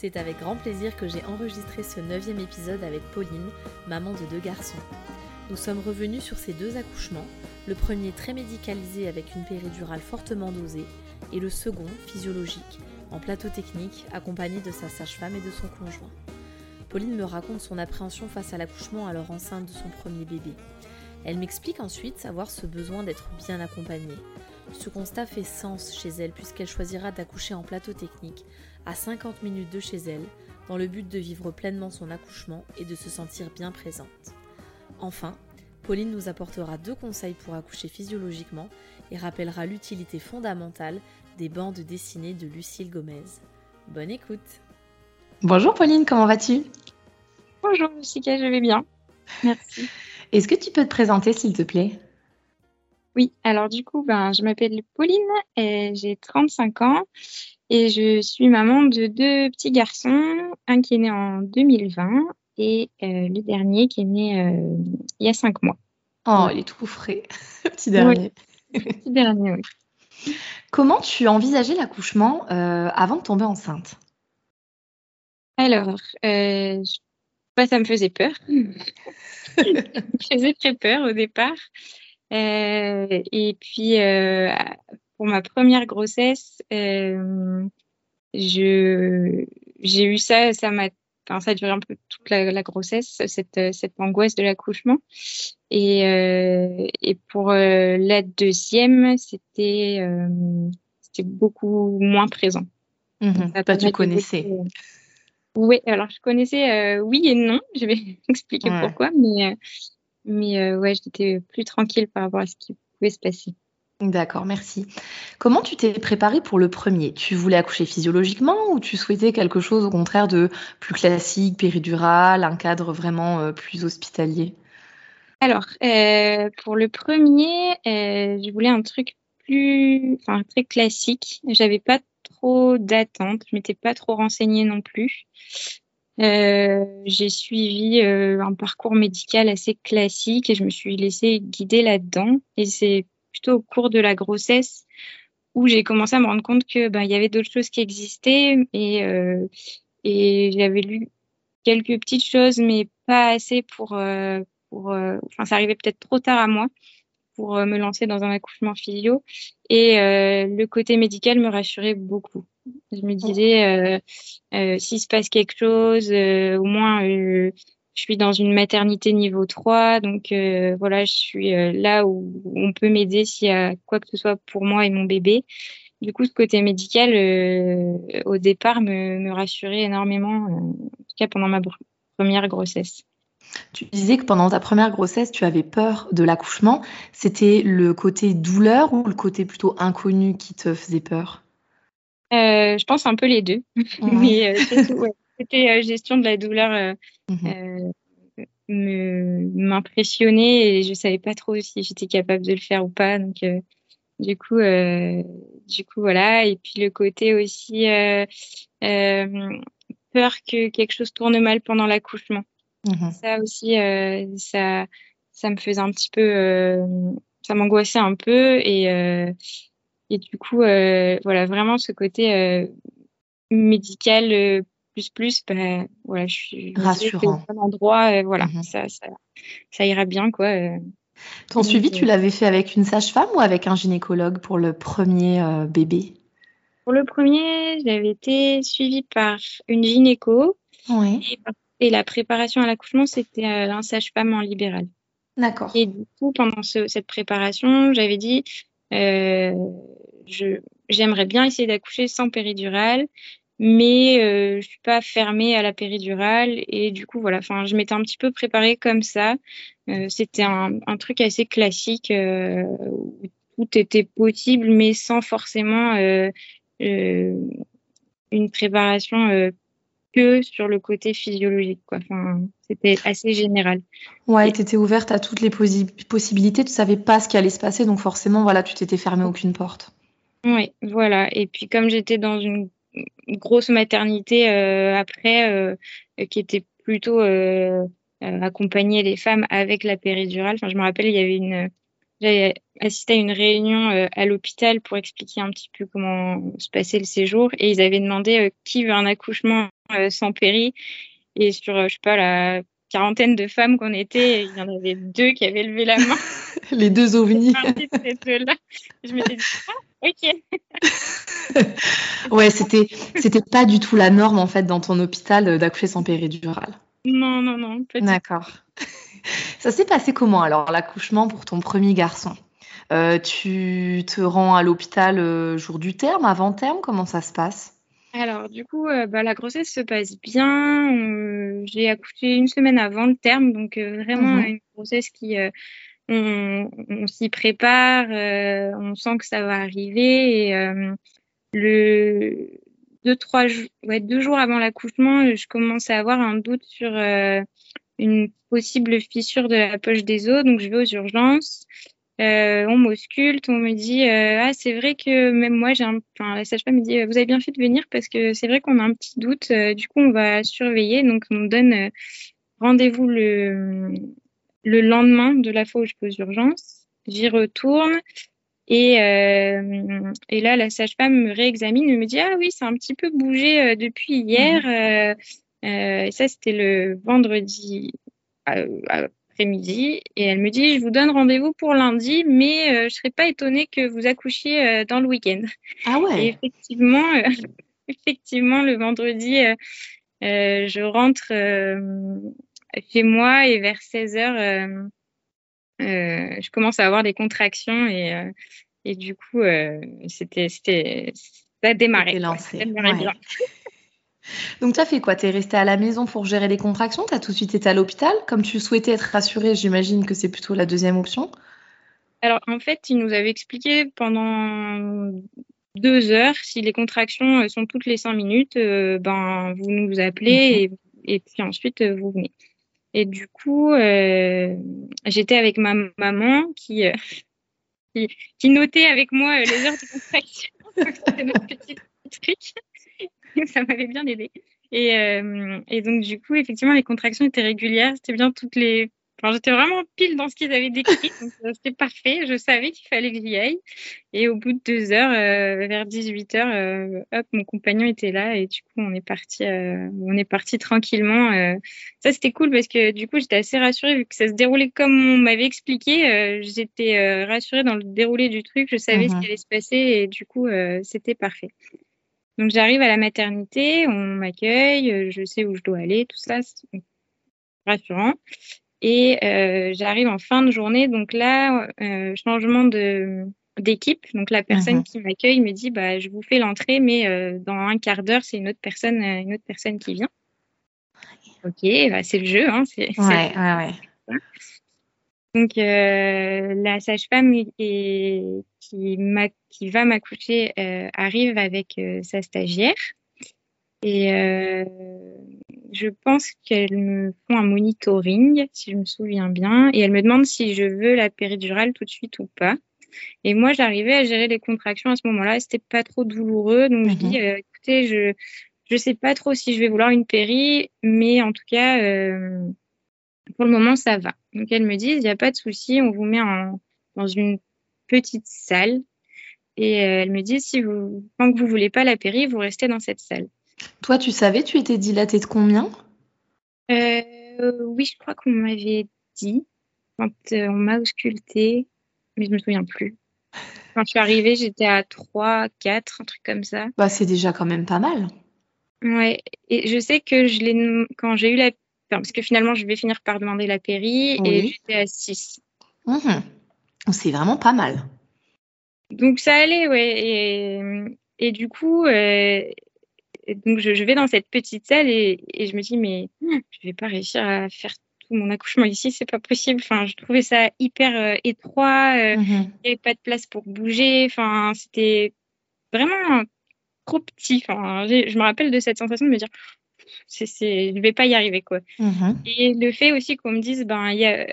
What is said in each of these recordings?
C'est avec grand plaisir que j'ai enregistré ce neuvième épisode avec Pauline, maman de deux garçons. Nous sommes revenus sur ces deux accouchements, le premier très médicalisé avec une péridurale fortement dosée, et le second physiologique, en plateau technique, accompagné de sa sage-femme et de son conjoint. Pauline me raconte son appréhension face à l'accouchement alors enceinte de son premier bébé. Elle m'explique ensuite avoir ce besoin d'être bien accompagnée. Ce constat fait sens chez elle puisqu'elle choisira d'accoucher en plateau technique à 50 minutes de chez elle dans le but de vivre pleinement son accouchement et de se sentir bien présente. Enfin, Pauline nous apportera deux conseils pour accoucher physiologiquement et rappellera l'utilité fondamentale des bandes dessinées de Lucille Gomez. Bonne écoute Bonjour Pauline, comment vas-tu? Bonjour Jessica, je vais bien. Merci. Est-ce que tu peux te présenter s'il te plaît? Oui, alors du coup, ben, je m'appelle Pauline, et j'ai 35 ans et je suis maman de deux petits garçons, un qui est né en 2020 et euh, le dernier qui est né euh, il y a 5 mois. Oh, il est tout frais, petit dernier. Oui. petit dernier, oui. Comment tu as envisagé l'accouchement euh, avant de tomber enceinte? Alors, bah, ça me faisait peur. ça me faisait très peur au départ. Et puis, pour ma première grossesse, euh, je j'ai eu ça, ça m'a Enfin, ça a duré un peu toute la, la grossesse, cette, cette angoisse de l'accouchement. Et, euh, et pour euh, la deuxième, c'était c'était beaucoup moins présent. mmh, tu connaissais beaucoup... Oui, alors je connaissais oui et non. Je vais expliquer ouais. pourquoi, mais, mais ouais, j'étais plus tranquille par rapport à ce qui pouvait se passer. D'accord, merci. Comment tu t'es préparée pour le premier? Tu voulais accoucher physiologiquement ou tu souhaitais quelque chose au contraire de plus classique, péridural, un cadre vraiment euh, plus hospitalier? Alors, euh, pour le premier, euh, je voulais un truc plus, enfin très classique. J'avais pas trop d'attentes, je m'étais pas trop renseignée non plus. J'ai suivi un parcours médical assez classique et je me suis laissée guider là-dedans. Et c'est plutôt au cours de la grossesse où j'ai commencé à me rendre compte que ben, il y avait d'autres choses qui existaient et euh, et j'avais lu quelques petites choses mais pas assez pour euh, pour euh, enfin ça arrivait peut-être trop tard à moi pour me lancer dans un accouchement physio et le côté médical me rassurait beaucoup. Je me disais s'il se passe quelque chose au moins je suis dans une maternité niveau 3, donc euh, voilà, je suis euh, là où on peut m'aider s'il y a quoi que ce soit pour moi et mon bébé. Du coup, ce côté médical, euh, au départ, me, me rassurait énormément, en tout cas pendant ma première grossesse. Tu disais que pendant ta première grossesse, tu avais peur de l'accouchement. C'était le côté douleur ou le côté plutôt inconnu qui te faisait peur? Je pense un peu les deux. Ouais. Mais ouais côté euh, gestion de la douleur euh, mmh. euh, m'impressionnait et je savais pas trop si j'étais capable de le faire ou pas. Donc du coup, du coup voilà. Et puis le côté aussi peur que quelque chose tourne mal pendant l'accouchement. Mmh. Ça aussi, ça, ça me faisait un petit peu, ça m'angoissait un peu et et du coup, voilà, vraiment ce côté médical plus plus, ben, voilà, je suis rassurant. Au bon endroit, euh, voilà, mmh. ça, ça, ça, ira bien quoi. Euh. Ton suivi, tu l'avais fait avec une sage-femme ou avec un gynécologue pour le premier euh, bébé? Pour le premier, j'avais été suivie par une gynéco. Et, et la préparation à l'accouchement, c'était un sage-femme en libéral. D'accord. Et du coup, pendant cette préparation, j'avais dit, euh, j'aimerais bien essayer d'accoucher sans péridurale, mais euh, je suis pas fermée à la péridurale. Et du coup, voilà, enfin, je m'étais un petit peu préparée comme ça. Euh, C'était un, un, truc assez classique euh, où tout était possible, mais sans forcément euh, une préparation que sur le côté physiologique. Quoi. Enfin, c'était assez général. Ouais, tu étais ouverte à toutes les possibilités, tu savais pas ce qui allait se passer, donc forcément, voilà, tu t'étais fermée aucune porte. Oui, voilà. Et puis comme j'étais dans une grosse maternité euh, après, euh, qui était plutôt euh, accompagner les femmes avec la péridurale. Enfin, je me rappelle, il y avait une, j'avais assisté à une réunion à l'hôpital pour expliquer un petit peu comment se passait le séjour, et ils avaient demandé qui veut un accouchement sans péri. Et sur, je sais pas, la quarantaine de femmes qu'on était, il y en avait deux qui avaient levé la main. les deux ovnis. je m'étais dit, ah, ok. ouais, c'était, c'était pas du tout la norme en fait dans ton hôpital d'accoucher sans péridurale. Non, non, non. D'accord. Ça s'est passé comment alors l'accouchement pour ton premier garçon? Euh, Tu te rends à l'hôpital euh, jour du terme, avant terme Comment ça se passe? Alors, du coup, euh, bah, la grossesse se passe bien. Euh, j'ai accouché une semaine avant le terme, donc euh, vraiment mmh une grossesse qui, on, s'y prépare, on sent que ça va arriver. Et le deux, trois ouais, deux jours avant l'accouchement, je commence à avoir un doute sur une possible fissure de la poche des os, donc je vais aux urgences. Euh, on m'ausculte, on me dit euh, ah c'est vrai que même moi j'ai un, enfin la sage-femme me dit vous avez bien fait de venir parce que c'est vrai qu'on a un petit doute, euh, du coup on va surveiller, donc on me donne rendez-vous le le lendemain de la fois où je pose urgence, j'y retourne et et là la sage-femme me réexamine et me dit ah oui c'est un petit peu bougé depuis hier, mmh. et ça c'était le vendredi midi et elle me dit je vous donne rendez-vous pour lundi, mais euh, je serais pas étonnée que vous accouchiez euh, dans le week-end. Ah ouais. Et effectivement, euh, effectivement, le vendredi, je rentre chez moi et vers 16 h je commence à avoir des contractions et, et du coup, c'était, c'était, ça a démarré. Lancé. Donc, tu as fait quoi? Tu es resté à la maison pour gérer les contractions? Tu as tout de suite été à l'hôpital? Comme tu souhaitais être rassurée, j'imagine que c'est plutôt la deuxième option. Alors, en fait, il nous avait expliqué pendant deux heures si les contractions euh, sont toutes les cinq minutes, euh, ben, vous nous appelez mhm. et, puis ensuite euh, vous venez. Et du coup, j'étais avec ma maman qui, qui, notait avec moi les heures de contraction. C'était notre petit truc. ça m'avait bien aidé. Et, euh, et, donc, du coup, effectivement, les contractions étaient régulières. C'était bien toutes les. Enfin, j'étais vraiment pile dans ce qu'ils avaient décrit. Donc, euh, c'était parfait. Je savais qu'il fallait que j'y aille. Et au bout de deux heures, euh, vers 18 heures, euh, hop, mon compagnon était là. Et du coup, on est parti, on est parti tranquillement. ça, c'était cool parce que du coup, j'étais assez rassurée vu que ça se déroulait comme on m'avait expliqué. j'étais rassurée dans le déroulé du truc. Je savais ce mhm. qui allait se passer. Et du coup, c'était parfait. Donc j'arrive à la maternité, on m'accueille, euh, je sais où je dois aller, tout ça, c'est rassurant. Et euh, j'arrive en fin de journée, donc là, euh, changement de d'équipe. Donc la personne mhm. qui m'accueille me dit, bah je vous fais l'entrée, mais euh, dans un quart d'heure, c'est une autre personne, une autre personne qui vient. Ok, bah, c'est le jeu, hein. C'est, ouais, ouais, ouais. Donc, euh, la sage-femme qui, qui va m'accoucher euh, arrive avec euh, sa stagiaire. Et je pense qu'elles me font un monitoring, si je me souviens bien. Et elle me demande si je veux la péridurale tout de suite ou pas. Et moi, j'arrivais à gérer les contractions à ce moment-là. C'était pas trop douloureux. Donc, je dis, mhm. écoutez, je je sais pas trop si je vais vouloir une péri, mais en tout cas, pour le moment, ça va. Donc, elles me disent, il n'y a pas de souci, on vous met en, dans une petite salle. Et euh, elles me disent, si vous, tant que vous voulez pas la péri, vous restez dans cette salle. Toi, tu savais, tu étais dilatée de combien? Euh, Oui, je crois qu'on m'avait dit quand euh, on m'a auscultée, mais je me souviens plus. Quand je suis arrivée, j'étais à 3, 4, un truc comme ça. Bah, c'est déjà quand même pas mal. Ouais, et je sais que je l'ai, quand j'ai eu la parce que finalement, je vais finir par demander la péri et j'étais à 6. Mhm. C'est vraiment pas mal. Donc ça allait, ouais. Et, et du coup, euh, donc je, vais dans cette petite salle et, et, je me dis, mais je vais pas réussir à faire tout mon accouchement ici, c'est pas possible. Enfin, je trouvais ça hyper euh, étroit, euh, mhm. il n'y avait pas de place pour bouger. Enfin, c'était vraiment trop petit. Enfin, je me rappelle de cette sensation de me dire, c'est, c'est, je vais pas y arriver quoi. Mhm. Et le fait aussi qu'on me dise, ben, il y a,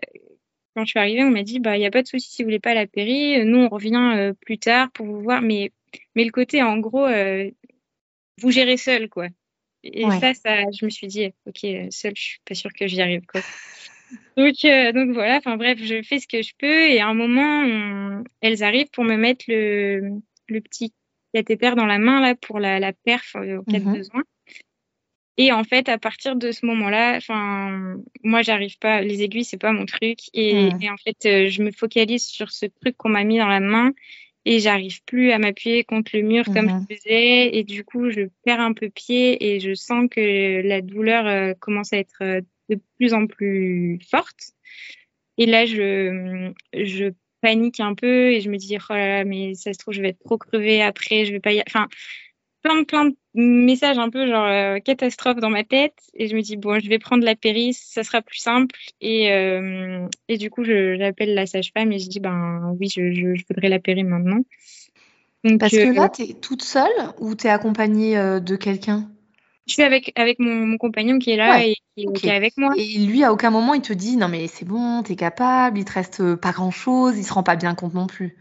quand je suis arrivée, on m'a dit, bah, il n'y a pas de souci si vous voulez pas la péri. Nous, on revient euh, plus tard pour vous voir. Mais, mais le côté, en gros, euh, vous gérez seul, quoi. Et ça, ça, je me suis dit, ok, seul, je suis pas sûre que j'y arrive, quoi. donc, euh, donc voilà, enfin bref, je fais ce que je peux. Et à un moment, elles arrivent pour me mettre le, le petit cathéter dans la main, là, pour la, la perf au cas de besoin. Et en fait, à partir de ce moment-là, enfin, moi, j'arrive pas. Les aiguilles, c'est pas mon truc. Et, et en fait, euh, je me focalise sur ce truc qu'on m'a mis dans la main et j'arrive plus à m'appuyer contre le mur comme je mhm. faisais. Et du coup, je perds un peu pied et je sens que la douleur euh, commence à être euh, de plus en plus forte. Et là, je, je panique un peu et je me dis, oh là là, mais ça se trouve, je vais être trop crevée après, je vais pas y. Enfin, plein de, plein de messages un peu genre euh, catastrophe dans ma tête. Et je me dis bon je vais prendre la péris ça sera plus simple. Et, euh, et du coup j'appelle la sage-femme et je dis ben oui je, je, voudrais la péri maintenant. Parce que là euh, tu es toute seule ou tu es accompagnée de quelqu'un? Je suis avec avec mon, compagnon qui est là et qui, est avec moi. Et lui à aucun moment il te dit non mais c'est bon tu es capable il te reste pas grand chose il se rend pas bien compte non plus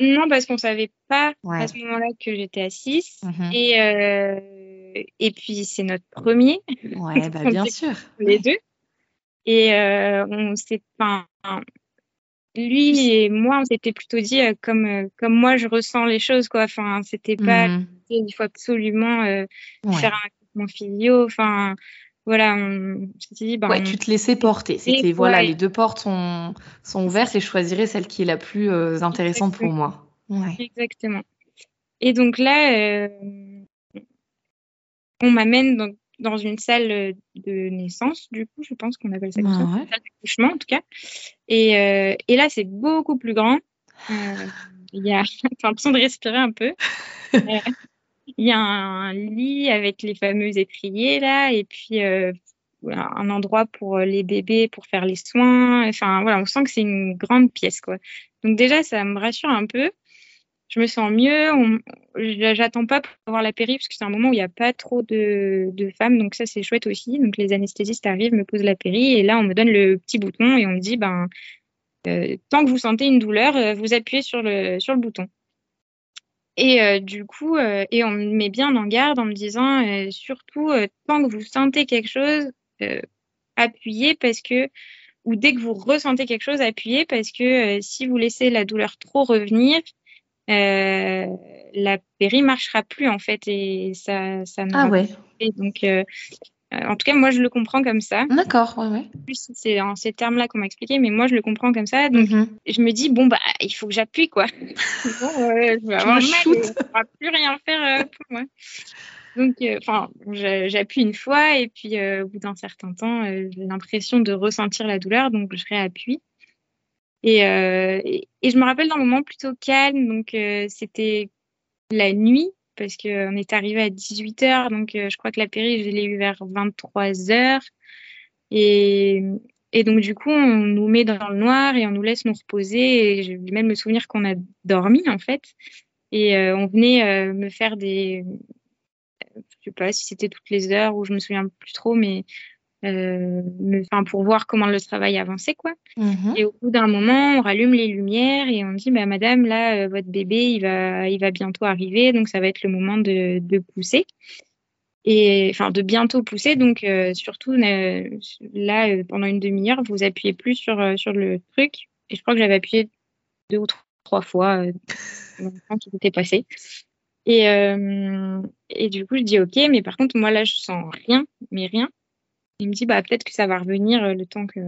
non, parce qu'on savait pas à ce moment-là que j'étais à 6. Mhm. Et, euh, et puis, c'est notre premier. Ouais, bah, bien sûr. Les deux. Et euh, on s'est. Enfin, lui et moi, on s'était plutôt dit euh, comme, euh, comme moi, je ressens les choses, quoi. Enfin, c'était pas. Mhm. Il faut absolument euh, faire un mon filio. Enfin, voilà, on dit. Ben, ouais, tu te laissais porter. C'était voilà, les deux portes sont, sont ouvertes et je choisirais celle qui est la plus euh, intéressante pour moi. Exactement. Et donc là, euh, on m'amène dans, dans, une salle de naissance, du coup, je pense qu'on appelle ça comme ça, une salle d'accouchement en tout cas. Et, euh, et là, c'est beaucoup plus grand. Il y a l'impression de respirer un peu. Il y a un lit avec les fameux étriers là, et puis euh, un endroit pour euh, les bébés pour faire les soins. Enfin voilà, on sent que c'est une grande pièce quoi. Donc déjà ça me rassure un peu. Je me sens mieux. J'attends pas pour avoir la péri parce que c'est un moment où il n'y a pas trop de, de femmes, donc ça c'est chouette aussi. Donc les anesthésistes arrivent, me posent la péri et là on me donne le petit bouton et on me dit ben euh, tant que vous sentez une douleur, vous appuyez sur le sur le bouton. Et euh, du coup, euh, et on me met bien en garde en me disant, euh, surtout, tant que vous sentez quelque chose, appuyez parce que, ou dès que vous ressentez quelque chose, appuyez parce que si vous laissez la douleur trop revenir, la péri marchera plus en fait et ça, ça Ah ouais. Donc, euh, en tout cas, moi, je le comprends comme ça. D'accord, ouais, ouais. Plus, c'est en ces termes-là qu'on m'a expliqué, mais moi, je le comprends comme ça. Donc, mhm. je me dis, bon, bah, il faut que j'appuie, quoi. bon, je vais avoir mal, ne plus rien faire euh, pour moi. Donc, euh, enfin, j'appuie une fois et puis au bout d'un certain temps, j'ai l'impression de ressentir la douleur, donc je réappuie. Et, et, et, je me rappelle d'un moment plutôt calme, donc c'était la nuit parce qu'on est arrivé à 18h, donc euh, je crois que la péri, je l'ai eu vers 23h. Et, donc, du coup, on nous met dans le noir et on nous laisse nous reposer. Et j'ai même me souvenir qu'on a dormi, en fait. Et euh, on venait euh, me faire des. Je sais pas si c'était toutes les heures ou je me souviens plus trop, mais euh, enfin pour voir comment le travail avançait quoi. Mhm. Et au bout d'un moment, on rallume les lumières et on dit bah madame là euh, votre bébé il va il va bientôt arriver donc ça va être le moment de, de pousser et enfin de bientôt pousser donc euh, surtout là pendant une demi-heure vous appuyez plus sur sur le truc et je crois que j'avais appuyé deux ou trois fois quand tout était passé. Et, et du coup, je dis OK, mais par contre, moi là, je sens rien, mais rien. Il me dit bah peut-être que ça va revenir euh, le temps que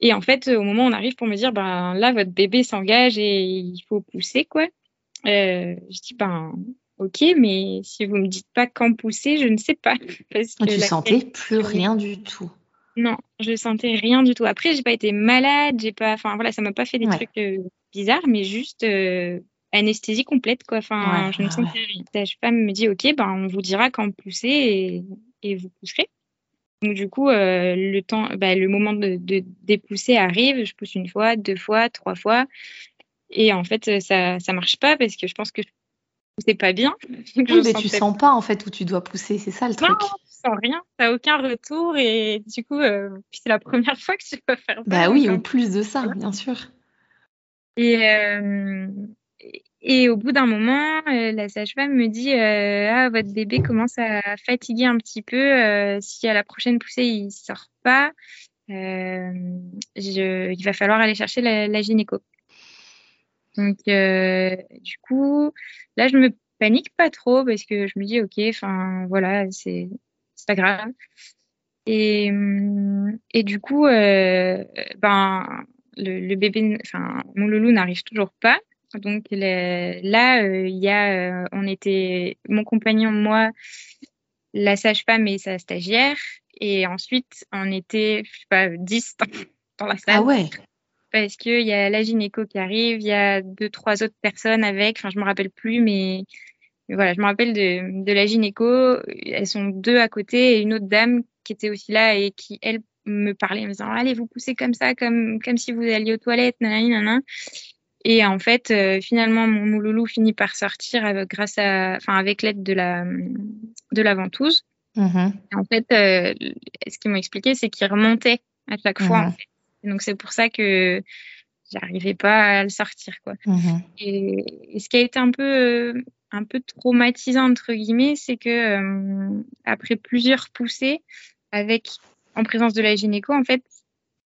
Et en fait, au moment où on arrive pour me dire bah là votre bébé s'engage et il faut pousser quoi. Euh, je dis ben ok, mais si vous me dites pas quand pousser, je ne sais pas. Parce que tu sentais plus rien du tout. Non, je sentais rien du tout. Après, j'ai pas été malade, j'ai pas, enfin voilà, ça m'a pas fait des trucs euh, bizarres, mais juste euh, anesthésie complète quoi. Enfin, je ne sentais rien. La femme me dit, ok, ben on vous dira quand pousser et, et vous pousserez. Donc du coup, euh, le temps, bah, le moment de, de dépousser arrive. Je pousse une fois, deux fois, trois fois, et en fait, ça ça marche pas parce que je pense que je poussais pas bien. Oui, mais tu sens pas en fait où tu dois pousser, c'est ça le truc. Non, tu sens rien, t'as aucun retour et du coup, euh, c'est la première fois que tu peux faire ça. Bah oui, en plus de ça, bien sûr. Et euh, et au bout d'un moment, euh, la sage-femme me dit euh, Ah, votre bébé commence à fatiguer un petit peu. Euh, si à la prochaine poussée, il sort pas, je, il va falloir aller chercher la, la gynéco. Donc, du coup, là, je me panique pas trop parce que je me dis Ok, enfin, voilà, c'est pas grave. Et, et du coup, ben, le, le bébé, enfin, mon loulou n'arrive toujours pas. Donc là, euh, il y a, euh, on était, mon compagnon, moi, la sage-femme et sa stagiaire, et ensuite on était, je sais pas, 10 dans, la salle. Ah ouais. Parce qu'il y a la gynéco qui arrive, il y a deux, trois autres personnes avec, enfin je me rappelle plus, mais, voilà, je me rappelle de, de la gynéco. Elles sont deux à côté et une autre dame qui était aussi là et qui, elle, me parlait en me disant allez vous poussez comme ça comme comme si vous alliez aux toilettes nanana, nanana. Et en fait, euh, finalement, mon mouloulou finit par sortir avec, grâce à, enfin, avec l'aide de la, de la ventouse. Mm-hmm. en fait, euh, ce qu'ils m'ont expliqué, c'est qu'il remontait à chaque fois. Mm-hmm. donc, c'est pour ça que j'arrivais pas à le sortir, quoi. Mm-hmm. Et, ce qui a été un peu, un peu traumatisant, entre guillemets, c'est que euh, après plusieurs poussées, avec, en présence de la gynéco, en fait,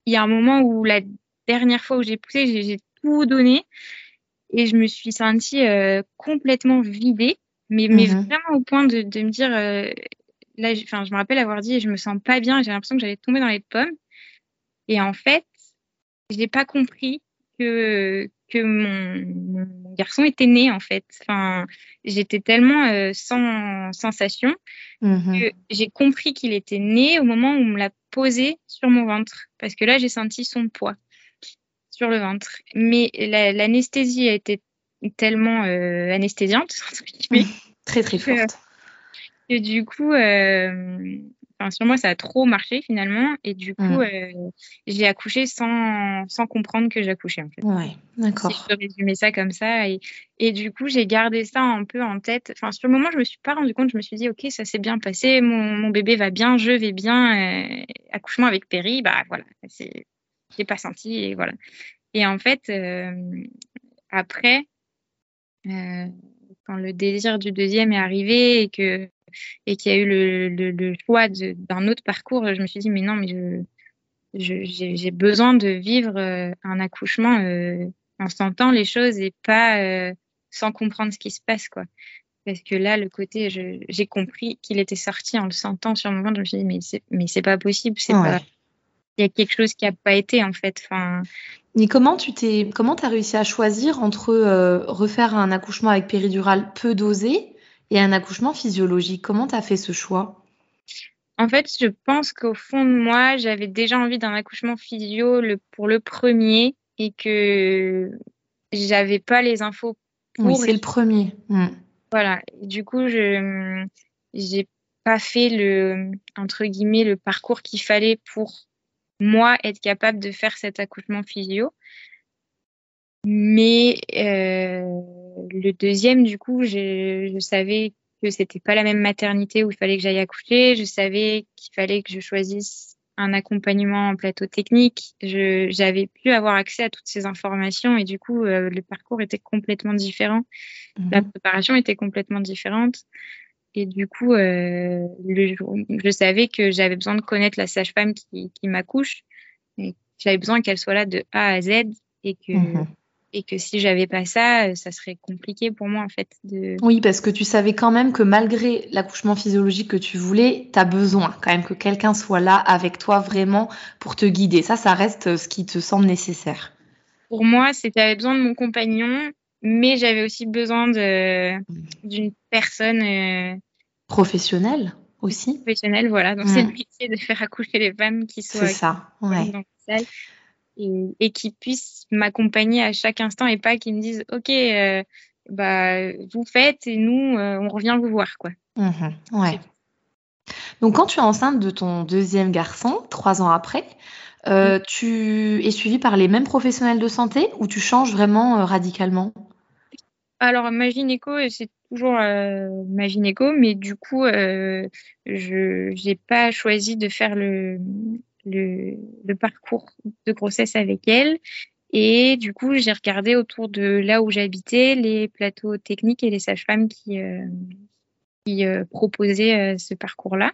il y a un moment où la dernière fois où j'ai poussé, j'ai donné et je me suis sentie euh, complètement vidée, mais, mais mhm. vraiment au point de, de me dire, euh, là, enfin, je me rappelle avoir dit, je me sens pas bien, j'ai l'impression que j'allais tomber dans les pommes. Et en fait, je n'ai pas compris que que mon, mon, garçon était né en fait. Enfin, j'étais tellement euh, sans sensation mhm. que j'ai compris qu'il était né au moment où on me l'a posé sur mon ventre, parce que là j'ai senti son poids sur le ventre. Mais l'anesthésie a été tellement euh, anesthésiante, très très forte. Et du coup, euh, sur moi, ça a trop marché finalement. Et du coup, mm. euh, j'ai accouché sans, sans comprendre que j'accouchais en fait. Ouais, d'accord. Si je peux résumer ça comme ça. Et, et du coup, j'ai gardé ça un peu en tête. Enfin, sur le moment, je me suis pas rendu compte. Je me suis dit, ok, ça s'est bien passé. Mon, mon, bébé va bien, je vais bien. accouchement avec Péri, bah voilà, c'est je l'ai pas senti et voilà. Et en fait, euh, après, euh, quand le désir du deuxième est arrivé et que et qu'il y a eu le, le, choix d'un autre parcours, je me suis dit mais non, mais je, j'ai besoin de vivre euh, un accouchement en sentant les choses et pas sans comprendre ce qui se passe quoi. Parce que là, le côté, j'ai compris qu'il était sorti en le sentant sur le moment. Je me suis dit mais c'est mais c'est pas possible, c'est pas il y a quelque chose qui n'a pas été en fait. Enfin... Et comment tu t'es, comment as réussi à choisir entre euh, refaire un accouchement avec péridurale peu dosé et un accouchement physiologique? Comment tu as fait ce choix? En fait, je pense qu'au fond de moi, j'avais déjà envie d'un accouchement physio le, pour le premier et que j'avais pas les infos pour. Oui, c'est le premier. Hmm. Voilà. Du coup, je j'ai pas fait le entre guillemets le parcours qu'il fallait pour moi être capable de faire cet accouchement physio. Mais euh, le deuxième, du coup, je, je savais que c'était pas la même maternité où il fallait que j'aille accoucher. Je savais qu'il fallait que je choisisse un accompagnement en plateau technique. J'avais pu avoir accès à toutes ces informations et du coup, euh, le parcours était complètement différent. La mhm. préparation était complètement différente. Et du coup, euh, le, je savais que j'avais besoin de connaître la sage-femme qui, qui m'accouche. J'avais besoin qu'elle soit là de A à Z et que, mhm. et que si j'avais pas ça, ça serait compliqué pour moi en fait. De... Oui, parce que tu savais quand même que malgré l'accouchement physiologique que tu voulais, tu as besoin quand même que quelqu'un soit là avec toi vraiment pour te guider. Ça, ça reste ce qui te semble nécessaire. Pour moi, c'était besoin de mon compagnon mais j'avais aussi besoin de d'une personne professionnelle aussi. Professionnelle, voilà. Donc c'est le métier de faire accoucher les femmes qui soient ça, ouais. dans la salle et, et qui puissent m'accompagner à chaque instant et pas qu'ils me disent ok bah vous faites et nous on revient vous voir quoi. Mmh ouais. Donc, quand tu es enceinte de ton deuxième garçon, trois ans après, euh, tu es suivie par les mêmes professionnels de santé ou tu changes vraiment euh, radicalement? Alors, ma gynéco, c'est toujours euh, mais du coup, je n'ai pas choisi de faire le, le, le, parcours de grossesse avec elle. Et du coup, j'ai regardé autour de là où j'habitais les plateaux techniques et les sages-femmes qui, qui euh, proposait euh, ce parcours-là.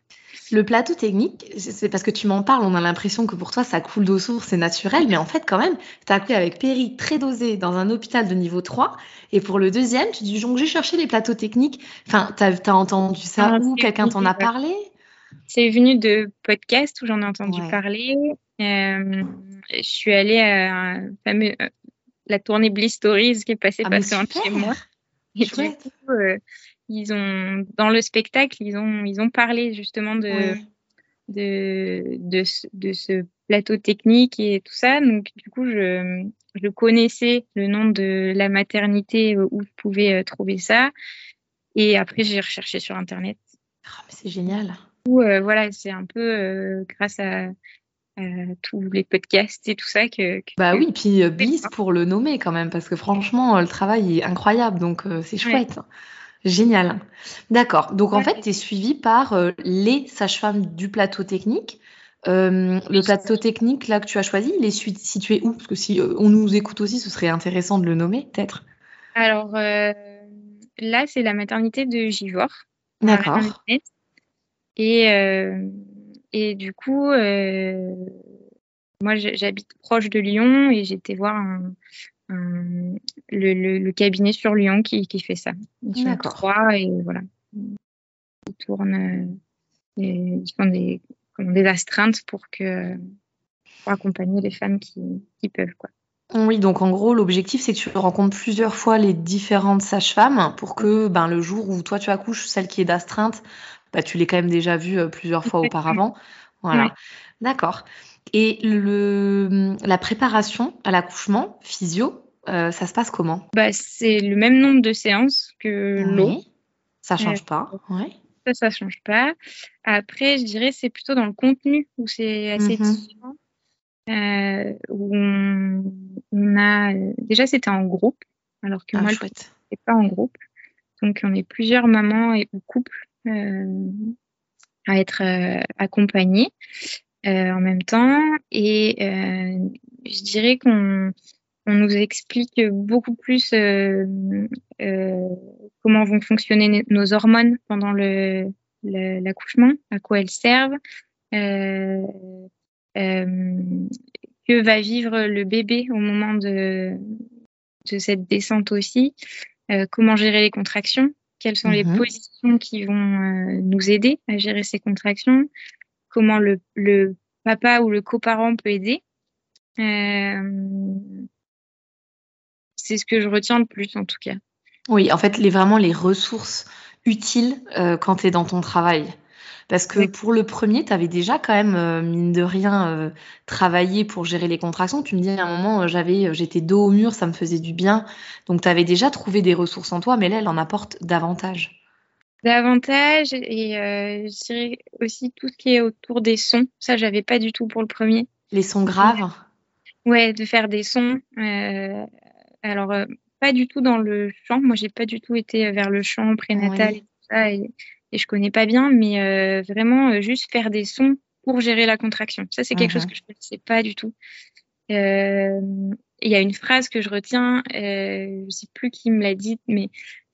Le plateau technique, c'est parce que tu m'en parles, on a l'impression que pour toi ça coule d'eau source, c'est naturel, mais en fait quand même, tu as appris avec Péri très dosé dans un hôpital de niveau 3, et pour le deuxième, tu dis donc j'ai cherché les plateaux techniques. Enfin, tu as, entendu ça où Quelqu'un t'en a parlé? C'est venu de podcast où j'en ai entendu parler. Euh, je suis allée à fameux, la tournée Bliss Stories qui est passée ah, pas chez moi. Et du coup, ils ont dans le spectacle, ils ont ils ont parlé justement de de, de, de, ce plateau technique et tout ça. Donc du coup, je, je connaissais le nom de la maternité où je pouvais euh, trouver ça. Et après, j'ai recherché sur Internet. Oh, c'est génial. Euh, voilà, c'est un peu euh, grâce à, tous les podcasts et tout ça que. bah oui, puis Bliss pour le nommer quand même, parce que franchement, le travail est incroyable, donc c'est chouette. Génial. D'accord. Donc en fait, tu es suivi par euh, les sages-femmes du plateau technique. Euh, le plateau technique là que tu as choisi, il est situé où? Parce que si euh, on nous écoute aussi, ce serait intéressant de le nommer, peut-être. Alors là, c'est la maternité de Givor. D'accord. Et, et du coup, moi, j'habite proche de Lyon et j'étais voir un, le, le, cabinet sur Lyon qui, qui fait ça. Ils sont trois et voilà. Ils tournent, euh, ils font des, des astreintes pour que pour accompagner les femmes qui, qui peuvent quoi. Oui, donc en gros, l'objectif, c'est que tu rencontres plusieurs fois les différentes sages-femmes pour que ben, le jour où toi tu accouches, celle qui est d'astreinte, bah, tu l'aies quand même déjà vue euh, plusieurs fois auparavant. Voilà. D'accord. Et le, la préparation à l'accouchement, physio, euh, ça se passe comment? Bah, C'est le même nombre de séances que l'eau. Ça change euh, pas. Ouais. Ça, ça change pas. Après, je dirais c'est plutôt dans le contenu où c'est assez mhm. différent. Euh, où on, a déjà c'était en groupe, alors que ah, moi c'est pas en groupe. Donc on est plusieurs mamans et ou couples à être accompagnés. Euh, en même temps. Et euh, je dirais qu'on on nous explique beaucoup plus euh, comment vont fonctionner nos hormones pendant le l'accouchement, à quoi elles servent, euh, que va vivre le bébé au moment de, de cette descente aussi, comment gérer les contractions, quelles sont les mhm. positions qui vont nous aider à gérer ces contractions, comment le, le papa ou le coparent peut aider. Euh, c'est ce que je retiens le plus en tout cas. Oui, en fait, les, vraiment les ressources utiles euh, quand tu es dans ton travail. Parce que pour le premier, tu avais déjà quand même, euh, mine de rien, travaillé pour gérer les contractions. Tu me dis à un moment, j'avais, j'étais dos au mur, ça me faisait du bien. Donc tu avais déjà trouvé des ressources en toi, mais là, elle en apporte davantage davantage et euh, je dirais aussi tout ce qui est autour des sons. Ça, j'avais pas du tout pour le premier. Les sons graves Ouais, de faire des sons. Euh, alors, euh, pas du tout dans le chant. Moi, j'ai pas du tout été vers le chant prénatal et tout ça et, et, je connais pas bien, mais vraiment juste faire des sons pour gérer la contraction. Ça, c'est quelque chose mhm. que je ne sais pas du tout. Il y a une phrase que je retiens, je sais plus qui me l'a dit, mais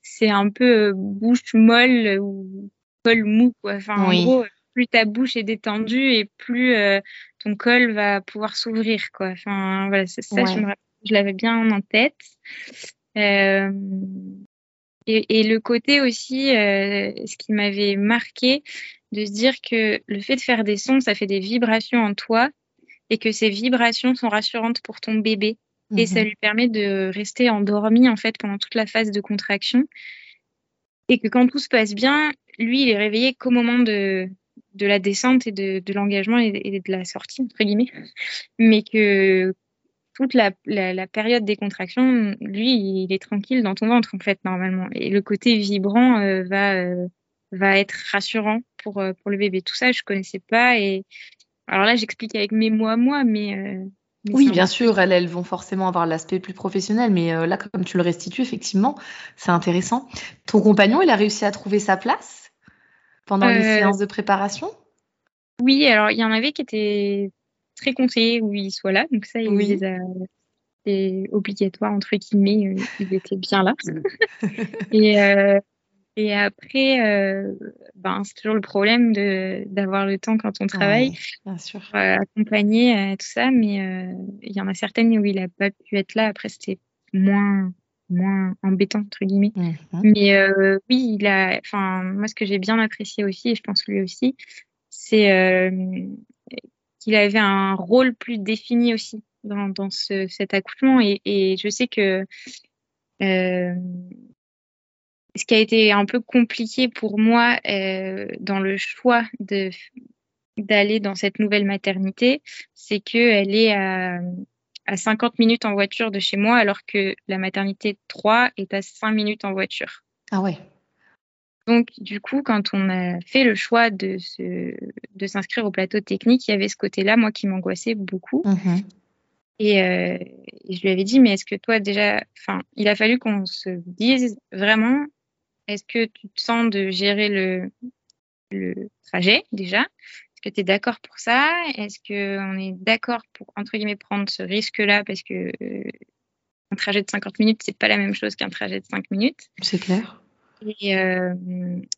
c'est un peu euh, bouche molle ou col mou. Quoi. Enfin, En gros, plus ta bouche est détendue et plus euh, ton col va pouvoir s'ouvrir. Quoi. Enfin, voilà, c'est ça, je, je l'avais bien en tête. Euh, et, et, le côté aussi, euh, ce qui m'avait marqué, de se dire que le fait de faire des sons, ça fait des vibrations en toi et que ces vibrations sont rassurantes pour ton bébé. et ça lui permet de rester endormi en fait pendant toute la phase de contraction et que quand tout se passe bien, lui, il est réveillé qu'au moment de, de la descente et de, de l'engagement et, de la sortie, entre guillemets, mais que toute la, la, période des contractions, lui, il est tranquille dans ton ventre, en fait, normalement. Et le côté vibrant euh, va, euh, va être rassurant pour, euh, pour le bébé. Tout ça, je connaissais pas. Et alors là, j'explique avec mes mots à moi, mais oui, bien sûr, elles, elles, vont forcément avoir l'aspect plus professionnel, mais là, comme tu le restitues, effectivement, c'est intéressant. Ton compagnon, il a réussi à trouver sa place pendant les séances de préparation? Oui, alors il y en avait qui étaient très conseillés où il soit là, donc ça, il oui. les obligatoire, entre guillemets, euh, il était bien là. Et et après, euh, ben, c'est toujours le problème de, d'avoir le temps quand on travaille, bien sûr. pour accompagner tout ça. Mais euh, il y en a certaines où il n'a pas pu être là. Après, c'était moins moins embêtant entre guillemets. Mmh mais euh, oui, il a. Enfin, moi, ce que j'ai bien apprécié aussi, et je pense lui aussi, c'est qu'il avait un rôle plus défini aussi dans, dans ce, cet accouchement. Et, je sais que ce qui a été un peu compliqué pour moi euh, dans le choix d'aller dans cette nouvelle maternité, c'est qu'elle est à, à 50 minutes en voiture de chez moi, alors que la maternité 3 est à 5 minutes en voiture. Ah ouais. Donc, du coup, quand on a fait le choix de, se, de s'inscrire au plateau technique, il y avait ce côté-là, moi, qui m'angoissait beaucoup. Mmh et, euh, et, je lui avais dit, mais est-ce que toi, déjà, enfin, il a fallu qu'on se dise vraiment, est-ce que tu te sens de gérer le, le trajet déjà? Est-ce que tu es d'accord pour ça? Est-ce qu'on est, d'accord pour, entre guillemets, prendre ce risque-là? Parce que euh, un trajet de 50 minutes, c'est pas la même chose qu'un trajet de 5 minutes. C'est clair. Et, euh,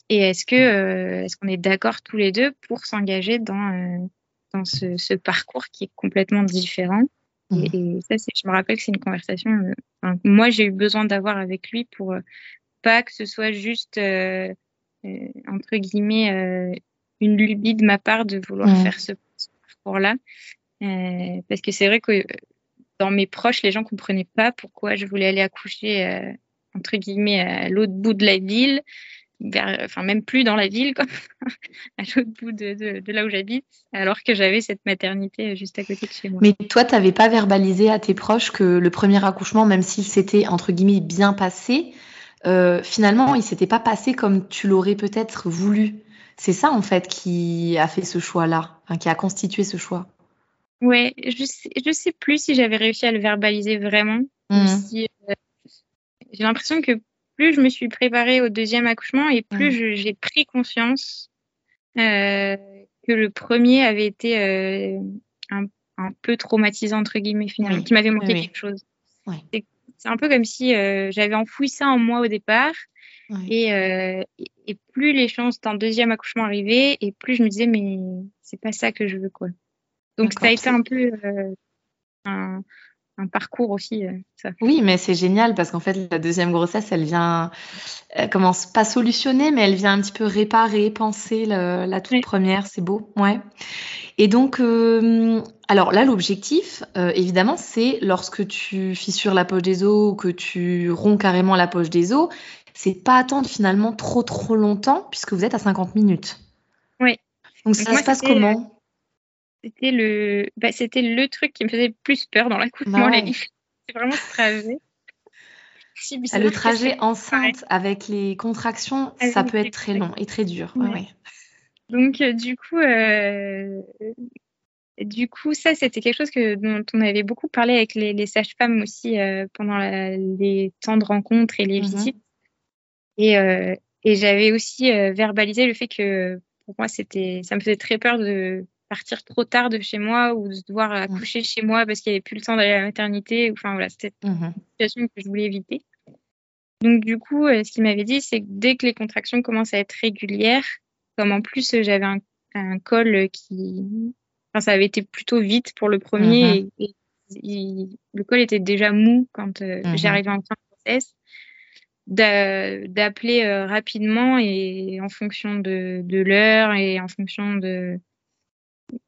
et est-ce que euh, est-ce qu'on est d'accord tous les deux pour s'engager dans, dans ce, ce, parcours qui est complètement différent? Mmh. et, ça, je me rappelle que c'est une conversation. moi, j'ai eu besoin d'avoir avec lui pour pas que ce soit juste, euh, euh, entre guillemets, euh, une lubie de ma part de vouloir faire ce, parcours-là. parce que c'est vrai que dans mes proches, les gens comprenaient pas pourquoi je voulais aller accoucher, entre guillemets, à l'autre bout de la ville. enfin même plus dans la ville, quoi, à l'autre bout de, de, là où j'habite, alors que j'avais cette maternité juste à côté de chez moi. Mais toi, tu n'avais pas verbalisé à tes proches que le premier accouchement, même s'il s'était, entre guillemets, bien passé, euh, finalement, il s'était pas passé comme tu l'aurais peut-être voulu? C'est ça, en fait, qui a fait ce choix-là, qui a constitué ce choix. Ouais, je sais, je sais plus si j'avais réussi à le verbaliser vraiment. Mmh. Euh, j'ai l'impression que plus je me suis préparée au deuxième accouchement et plus j'ai pris conscience euh, que le premier avait été un, peu traumatisant entre guillemets finalement, qui m'avait manqué quelque chose. C'est un peu comme si euh, j'avais enfoui ça en moi au départ. Euh, et, plus les chances d'un deuxième accouchement arrivaient, et plus je me disais, mais c'est pas ça que je veux, quoi. Donc ça a été un peu euh, un, parcours aussi. ça. Oui, mais c'est génial parce qu'en fait, la deuxième grossesse, elle vient, elle commence pas solutionner, mais elle vient un petit peu réparer, penser la toute première. C'est beau, ouais. Et donc, euh, alors là, l'objectif, euh, évidemment, c'est lorsque tu fissures la poche des os ou que tu romps carrément la poche des os, c'est pas attendre finalement trop trop longtemps puisque vous êtes à 50 minutes. Oui. Donc, ça se passe comment? C'était le, bah, c'était le truc qui me faisait plus peur dans l'accouchement. Bah c'est vraiment ce trajet. Ah, le trajet enceinte avec les contractions, ça peut être très long et très dur. Ouais. Donc, euh, du coup, euh, du coup, ça, c'était quelque chose que, dont on avait beaucoup parlé avec les, sages-femmes aussi euh, pendant les temps de rencontre et les mmh visites. Et, et j'avais aussi verbalisé le fait que pour moi, c'était, ça me faisait très peur de partir trop tard de chez moi ou de devoir mmh. accoucher chez moi parce qu'il n'y avait plus le temps d'aller à la maternité. Enfin, voilà, c'était mmh une situation que je voulais éviter. Donc, du coup, ce qu'il m'avait dit, c'est que dès que les contractions commencent à être régulières, comme en plus euh, j'avais un, col qui, enfin, ça avait été plutôt vite pour le premier mhm. et, le col était déjà mou quand euh, j'arrivais en fin de grossesse d'appeler euh, rapidement et en fonction de, l'heure et en fonction de,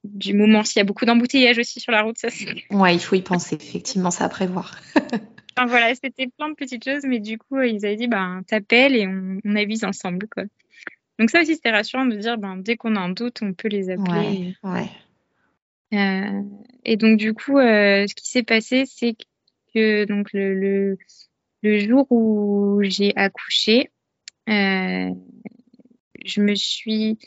du moment. S'il y a beaucoup d'embouteillages aussi sur la route, ça c'est. Ouais, il faut y penser, effectivement, ça à prévoir. enfin, voilà, c'était plein de petites choses, mais du coup, ils avaient dit, ben, t'appelles et on, on, avise ensemble, quoi. Donc ça aussi, c'était rassurant de dire, ben, dès qu'on a un doute, on peut les appeler. Ouais, ouais. Euh, et donc du coup, euh, ce qui s'est passé, c'est que donc le, le, le jour où j'ai accouché, euh, je me suis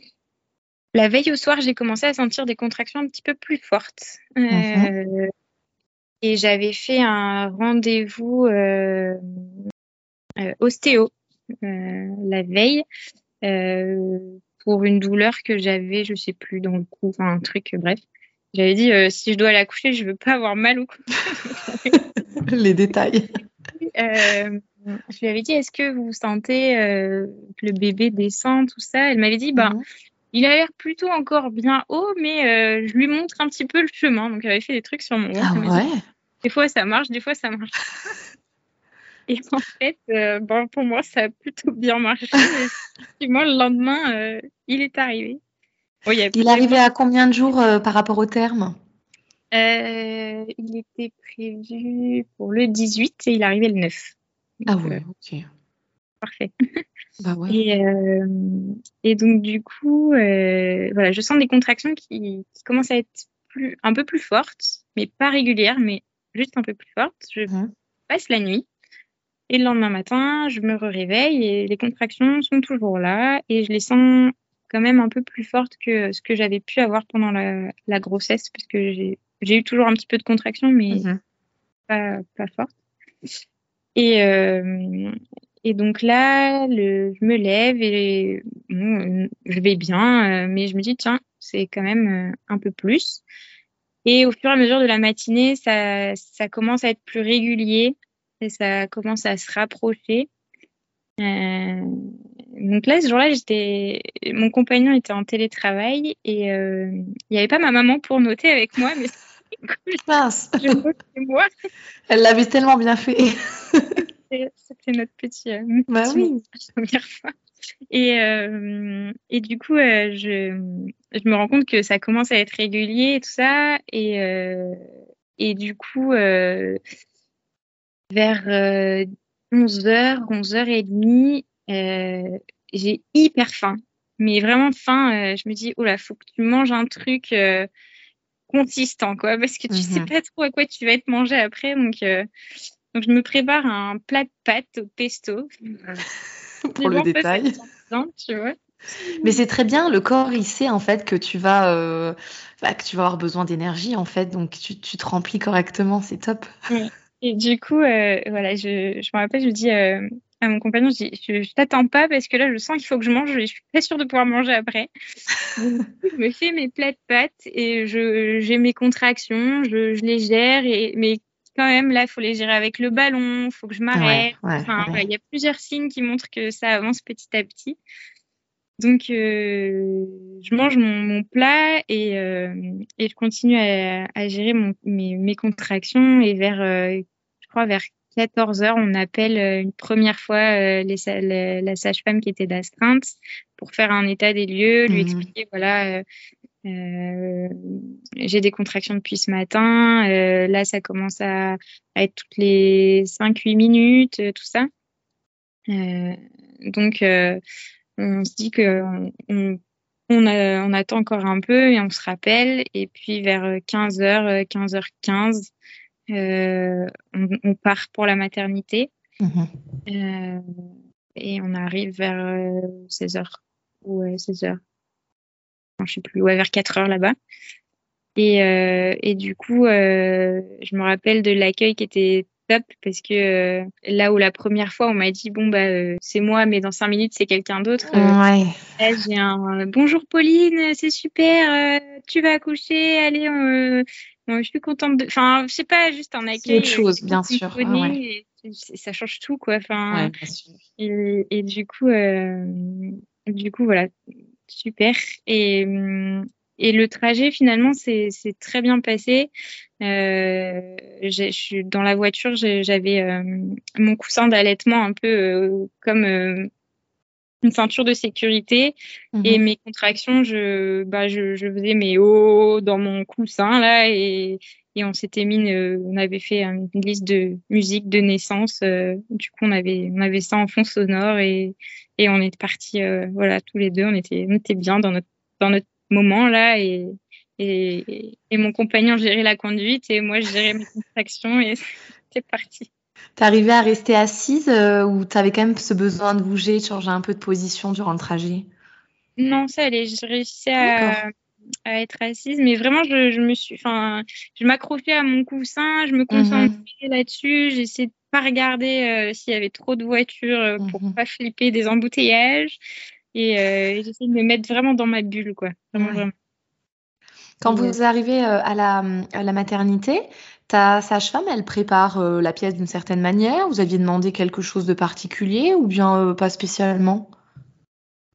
la veille au soir, j'ai commencé à sentir des contractions un petit peu plus fortes. Mhm. Et j'avais fait un rendez-vous ostéo la veille pour une douleur que j'avais, je sais plus, dans le cou, enfin un truc, bref. J'avais dit, euh, si je dois aller accoucher, je veux pas avoir mal au cou. Les détails. Euh, je lui avais dit, est-ce que vous sentez euh, que le bébé descend, tout ça? Elle m'avait dit, bah, Mhm. Il a l'air plutôt encore bien haut, mais euh, je lui montre un petit peu le chemin. Donc, elle avait fait des trucs sur mon. Ah ouais Des fois, ça marche, des fois, ça marche. Et en fait, euh, bon, pour moi, ça a plutôt bien marché. Effectivement, le lendemain, euh, il est arrivé. Bon, il y a Il arrivait à combien de jours par rapport au terme? Il était prévu pour le 18 et il est arrivé le 9. Ah Donc, euh, ok. Parfait. Bah ouais. Et, euh, et donc, du coup, euh, voilà, je sens des contractions qui, qui commencent à être plus, un peu plus fortes, mais pas régulières, mais juste un peu plus fortes. Je Mhm. passe la nuit. Et le lendemain matin, je me réveille et les contractions sont toujours là et je les sens quand même un peu plus fortes que ce que j'avais pu avoir pendant la, la grossesse parce que j'ai eu toujours un petit peu de contractions, mais Mhm. pas, pas forte. Et, euh, et donc là, le, je me lève et bon, je vais bien, euh, mais je me dis, tiens, c'est quand même euh, un peu plus. Et au fur et à mesure de la matinée, ça, ça commence à être plus régulier et ça commence à se rapprocher. Euh, donc là, ce jour-là, j'étais, mon compagnon était en télétravail et il n'y avait pas ma maman pour noter avec moi, mais. Mince. Je moi. Elle l'avait tellement bien fait. C'était notre petit, euh, Bah petit oui. première fois. Et, euh, et du coup, euh, je, je me rends compte que ça commence à être régulier et tout ça. Et, euh, et du coup, vers 11h, 11h30, euh, j'ai hyper faim. Mais vraiment faim, je me dis, oh là, faut que tu manges un truc consistant, quoi, parce que tu sais Mhm. pas trop à quoi tu vas être mangé après. Donc, donc je me prépare un plat de pâtes au pesto. Pour le détail. fatigant, tu vois. Mais c'est très bien, le corps, il sait en fait que tu vas, euh, bah, que tu vas avoir besoin d'énergie en fait, donc tu, tu te remplis correctement, c'est top. Et du coup, euh, voilà, je, je me rappelle, je dis euh, à mon compagnon, je dis, je, je t'attends pas parce que là, je sens qu'il faut que je mange et je suis pas sûre de pouvoir manger après. Donc, je me fais mes plats de pâtes et je, j'ai mes contractions, je, je les gère, et, mais quand même, là, il faut les gérer avec le ballon, il faut que je m'arrête. Ouais, ouais, enfin, ouais. il y a plusieurs signes qui montrent que ça avance petit à petit. Donc, euh, je mange mon, mon plat et, euh, et je continue à, à gérer mon, mes, mes contractions. Et vers, euh, je crois, vers 14 heures, on appelle une première fois les, la, la sage-femme qui était d'astreinte pour faire un état des lieux, lui Mhm. expliquer, voilà, euh, j'ai des contractions depuis ce matin. euh, là, ça commence à, à être toutes les 5-8 minutes, euh, tout ça. Euh, donc, euh, on se dit que on, on, on attend encore un peu et on se rappelle. Et puis vers 15h, 15h15, euh, on, on part pour la maternité. Euh, et on arrive vers euh, 16h. Ouais, 16h. Non, je sais plus. Ouais, vers 4h là-bas. Et, euh, et du coup, euh, je me rappelle de l'accueil qui était top parce que euh, là où la première fois on m'a dit bon bah euh, c'est moi mais dans cinq minutes c'est quelqu'un d'autre euh, Ouais. Là, j'ai un bonjour Pauline, c'est super, tu vas accoucher, allez, bon, je suis contente de. Enfin, je sais pas, juste un accueil. autre chose, bien sûr, connaît, ouais, et c'est- ça change tout, quoi. Enfin, Ouais, et, et du coup, du coup, voilà, super. Et, et le trajet, finalement, c'est très bien passé. Euh, je dans la voiture, j'avais euh, mon coussin d'allaitement un peu euh, comme euh, une ceinture de sécurité et mes contractions, je, bah, je, je faisais mes hauts dans mon coussin là et, et on s'était mis, on avait fait une liste de musique de naissance. du coup, on avait, on avait ça en fond sonore et, et on est partis, voilà, tous les deux, on était, on était bien dans notre, dans notre moment là et, et, et mon compagnon gérait la conduite et moi je gérais mes contractions et c'est parti. T'arrivais à rester assise euh, ou t'avais quand même ce besoin de bouger, de changer un peu de position durant le trajet? Non, ça allait. Je réussissais à, à, être assise, mais vraiment, je, je me suis, enfin, je m'accrochais à mon coussin, je me concentrais mhm. là-dessus, j'essayais de pas regarder euh, s'il y avait trop de voitures euh, pour mhm. pas flipper des embouteillages, et j'essayais de me mettre vraiment dans ma bulle, quoi. Vraiment, vraiment. Quand vous arrivez à la, à la maternité, ta sage-femme, elle prépare euh, la pièce d'une certaine manière? Vous aviez demandé quelque chose de particulier ou bien euh, pas spécialement?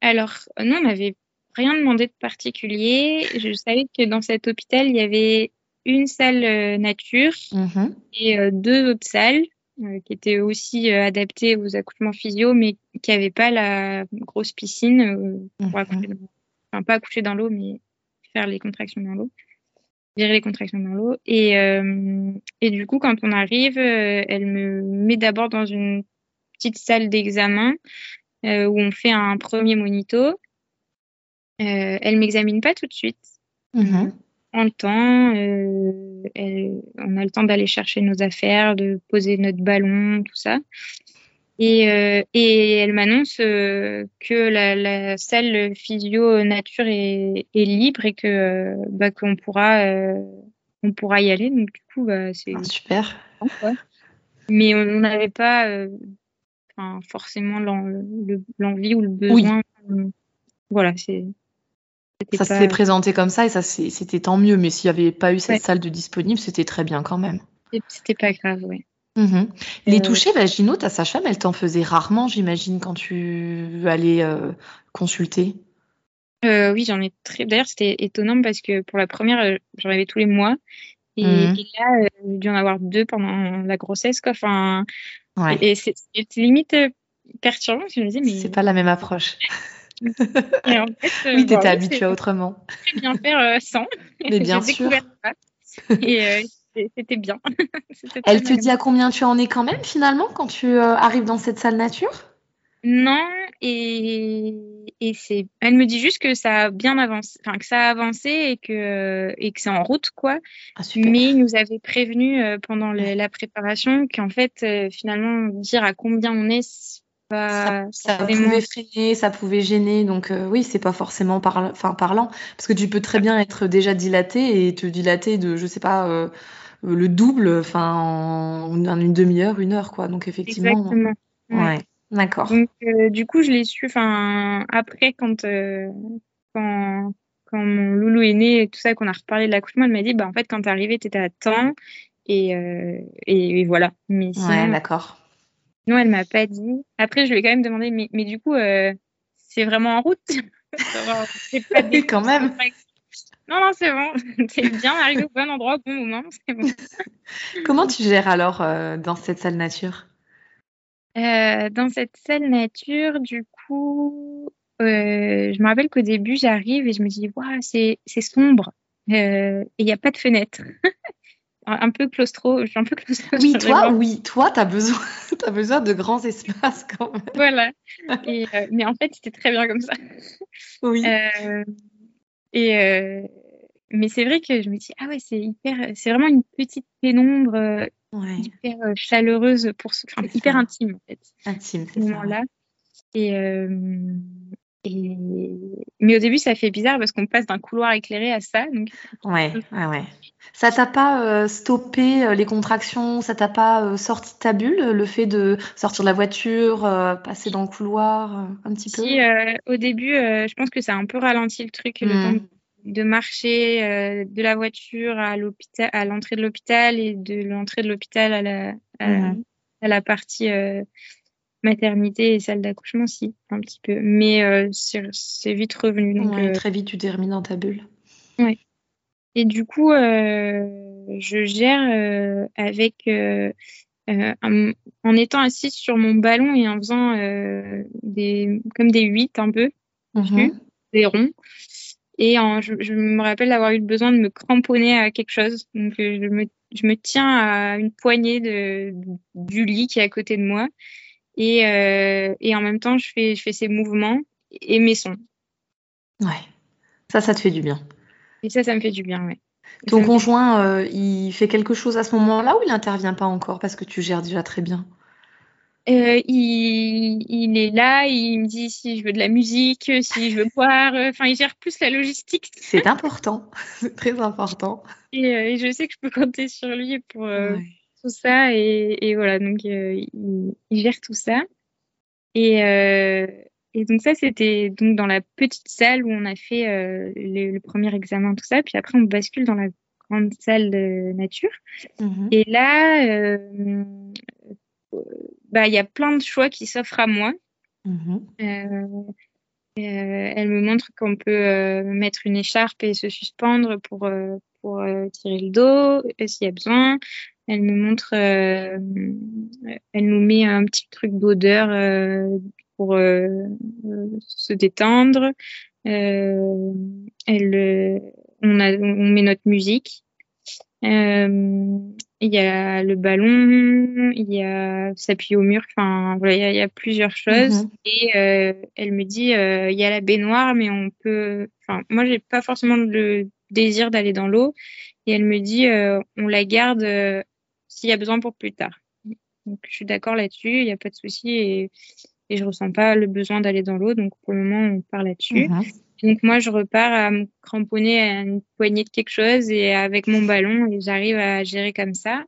Alors, euh, non, on n'avait rien demandé de particulier. Je savais que dans cet hôpital, il y avait une salle nature mmh et deux autres salles qui étaient aussi adaptées aux accouchements physio, mais qui n'avaient pas la grosse piscine pour mmh enfin, pas accoucher dans l'eau, mais faire les contractions dans l'eau les contractions dans l'eau. Et, euh, et du coup, quand on arrive, euh, elle me met d'abord dans une petite salle d'examen euh, où on fait un premier monito. elle m'examine pas tout de suite. Mm-hmm. En le temps, elle, on a le temps d'aller chercher nos affaires, de poser notre ballon, tout ça. Et, euh, et elle m'annonce euh, que la, la, salle physio nature est, est libre et que bah, qu'on pourra on pourra y aller. Donc du coup, bah, c'est ah, super. Mais on n'avait pas euh, forcément l'envie ou le besoin. Voilà, c'est. Ça s'est présenté comme ça et ça c'était tant mieux. Mais s'il n'y avait pas eu cette salle de disponible, c'était très bien quand même. C'était pas grave, oui. Mmh Les euh, touchés vaginaux, ta sage-femme, elle t'en faisait rarement, j'imagine, quand tu allais euh, consulter euh, Oui, j'en ai très. D'ailleurs, c'était étonnant parce que pour la première, j'en avais tous les mois. Et, mmh là, j'ai dû en avoir deux pendant la grossesse. Quoi. Enfin, Et, c'est limite perturbant. Je me disais, mais. C'est pas la même approche. et en fait, oui, t'étais habituée à autrement. Très bien faire sans. Mais bien sûr. Ça. Et c'était bien. Elle te dit à combien tu en es quand même finalement quand tu euh, arrives dans cette salle nature? Non, et, et c'est. Elle me dit juste que ça a bien avancé, enfin que ça a avancé et que et que c'est en route quoi. Ah, Mais il nous avait prévenu euh, pendant la préparation qu'en fait euh, finalement dire à combien on est ça, ça pouvait freiner, ça pouvait gêner. Donc oui, c'est pas forcément enfin, parlant, parce que tu peux très bien être déjà dilaté et te dilater de, je sais pas, euh, le double, enfin en, une demi-heure, une heure, quoi. Donc effectivement. Exactement. Ouais. D'accord. Donc euh, du coup, je l'ai su, enfin après quand euh, quand quand mon loulou est né et tout ça, qu'on a reparlé de l'accouchement, elle m'a dit, bah en fait quand t'es arrivée, t'étais à temps et, et, voilà. Mais ouais, d'accord. Non, elle m'a pas dit. Après, je lui ai quand même demandé, mais, mais du coup, c'est vraiment en route? c'est pas des quand même. Non, non, c'est bon. T'es bien arrivé au bon endroit au bon moment. Bon. Comment tu gères alors euh, dans cette salle nature? Euh, Dans cette salle nature, du coup, euh, je me rappelle qu'au début, j'arrive et je me dis, waouh, c'est sombre et il n'y a pas de fenêtre. un peu claustro, je suis un peu claustro. Oui, toi, oui, toi, tu as besoin, as besoin de grands espaces quand même. Voilà. mais en fait, c'était très bien comme ça. Oui. Et euh, mais c'est vrai que je me dis ah ouais c'est hyper c'est vraiment une petite pénombre euh, hyper euh, chaleureuse pour enfin, hyper intime en fait intime ce moment-là. Et, euh, et mais au début ça fait bizarre parce qu'on passe d'un couloir éclairé à ça donc ouais ouais ouais. Ça t'a pas stoppé les contractions? Ça t'a pas sorti de ta bulle le fait de sortir de la voiture passer dans le couloir un petit si, peu au début je pense que ça a un peu ralenti le truc le temps mmh de marcher euh, de la voiture à l'hôpital, à l'entrée de l'hôpital et de l'entrée de l'hôpital à la, à, la partie euh, maternité et salle d'accouchement, si, un petit peu. Mais euh, c'est vite revenu. Donc, très vite, tu t'es remis dans ta bulle. Oui. Et du coup, je gère avec en, étant assise sur mon ballon et en faisant des comme des huit un peu, mhm. des ronds. Et je, me rappelle avoir eu besoin de me cramponner à quelque chose. Donc, je me, je me tiens à une poignée de, du lit qui est à côté de moi. Et, euh, et en même temps, je fais, je fais ces mouvements et mes sons. Ouais. Ça, ça te fait du bien. Et ça, ça me fait du bien, ouais. Ton conjoint, euh, il fait quelque chose à ce moment-là ou il n'intervient pas encore parce que tu gères déjà très bien? Euh, il, est là, il me dit si je veux de la musique, si je veux boire. Euh, enfin, il gère plus la logistique. C'est important, c'est très important. Euh, et, je sais que je peux compter sur lui pour tout ça. Et, voilà, donc il, gère tout ça. Et, et donc ça, c'était donc dans la petite salle où on a fait le, premier examen, tout ça. Puis après, on bascule dans la grande salle de nature. Mm-hmm. Et là, bah, il y a plein de choix qui s'offrent à moi. Mhm. Euh, euh, elle me montre qu'on peut euh, mettre une écharpe et se suspendre pour, pour tirer le dos s'il y a besoin. Elle me montre, elle nous met un petit truc d'odeur pour se détendre. elle, on, a, on met notre musique. Il y a le ballon, il y a s'appuyer au mur. Enfin, voilà, il y, a, plusieurs choses. Mhm. Et euh, elle me dit, euh, il y a la baignoire, mais on peut. Enfin, moi, j'ai pas forcément le désir d'aller dans l'eau. Et elle me dit, euh, on la garde s'il y a besoin pour plus tard. Donc, je suis d'accord là-dessus. Il n'y a pas de souci et, et je ressens pas le besoin d'aller dans l'eau. Donc, pour le moment, on part là-dessus. Mhm. Donc moi, je repars à me cramponner à une poignée de quelque chose et avec mon ballon, et j'arrive à gérer comme ça.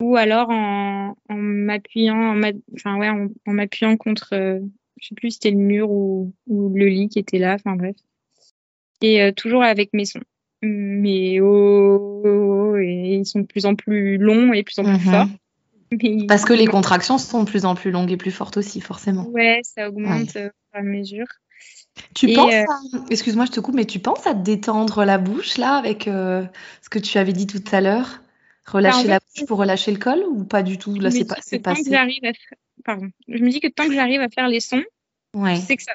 Ou alors en, m'appuyant, enfin ouais, en, m'appuyant contre, euh, je sais plus si c'était le mur ou, le lit qui était là, enfin bref. Et euh, toujours avec mes sons. Mais oh, oh, oh, et ils sont de plus en plus longs et de plus en plus mhm. forts. Parce que les contractions sont de plus en plus longues et plus fortes aussi, forcément. Ouais, ça augmente euh, à mesure. Tu penses, euh, excuse-moi, je te coupe, mais tu penses à te détendre la bouche là avec euh, ce que tu avais dit tout à l'heure, relâcher la bouche pour relâcher le col ou pas du tout? Là, c'est pas, c'est passé. Pardon. Je me dis que tant que j'arrive à faire les sons, ouais. c'est que ça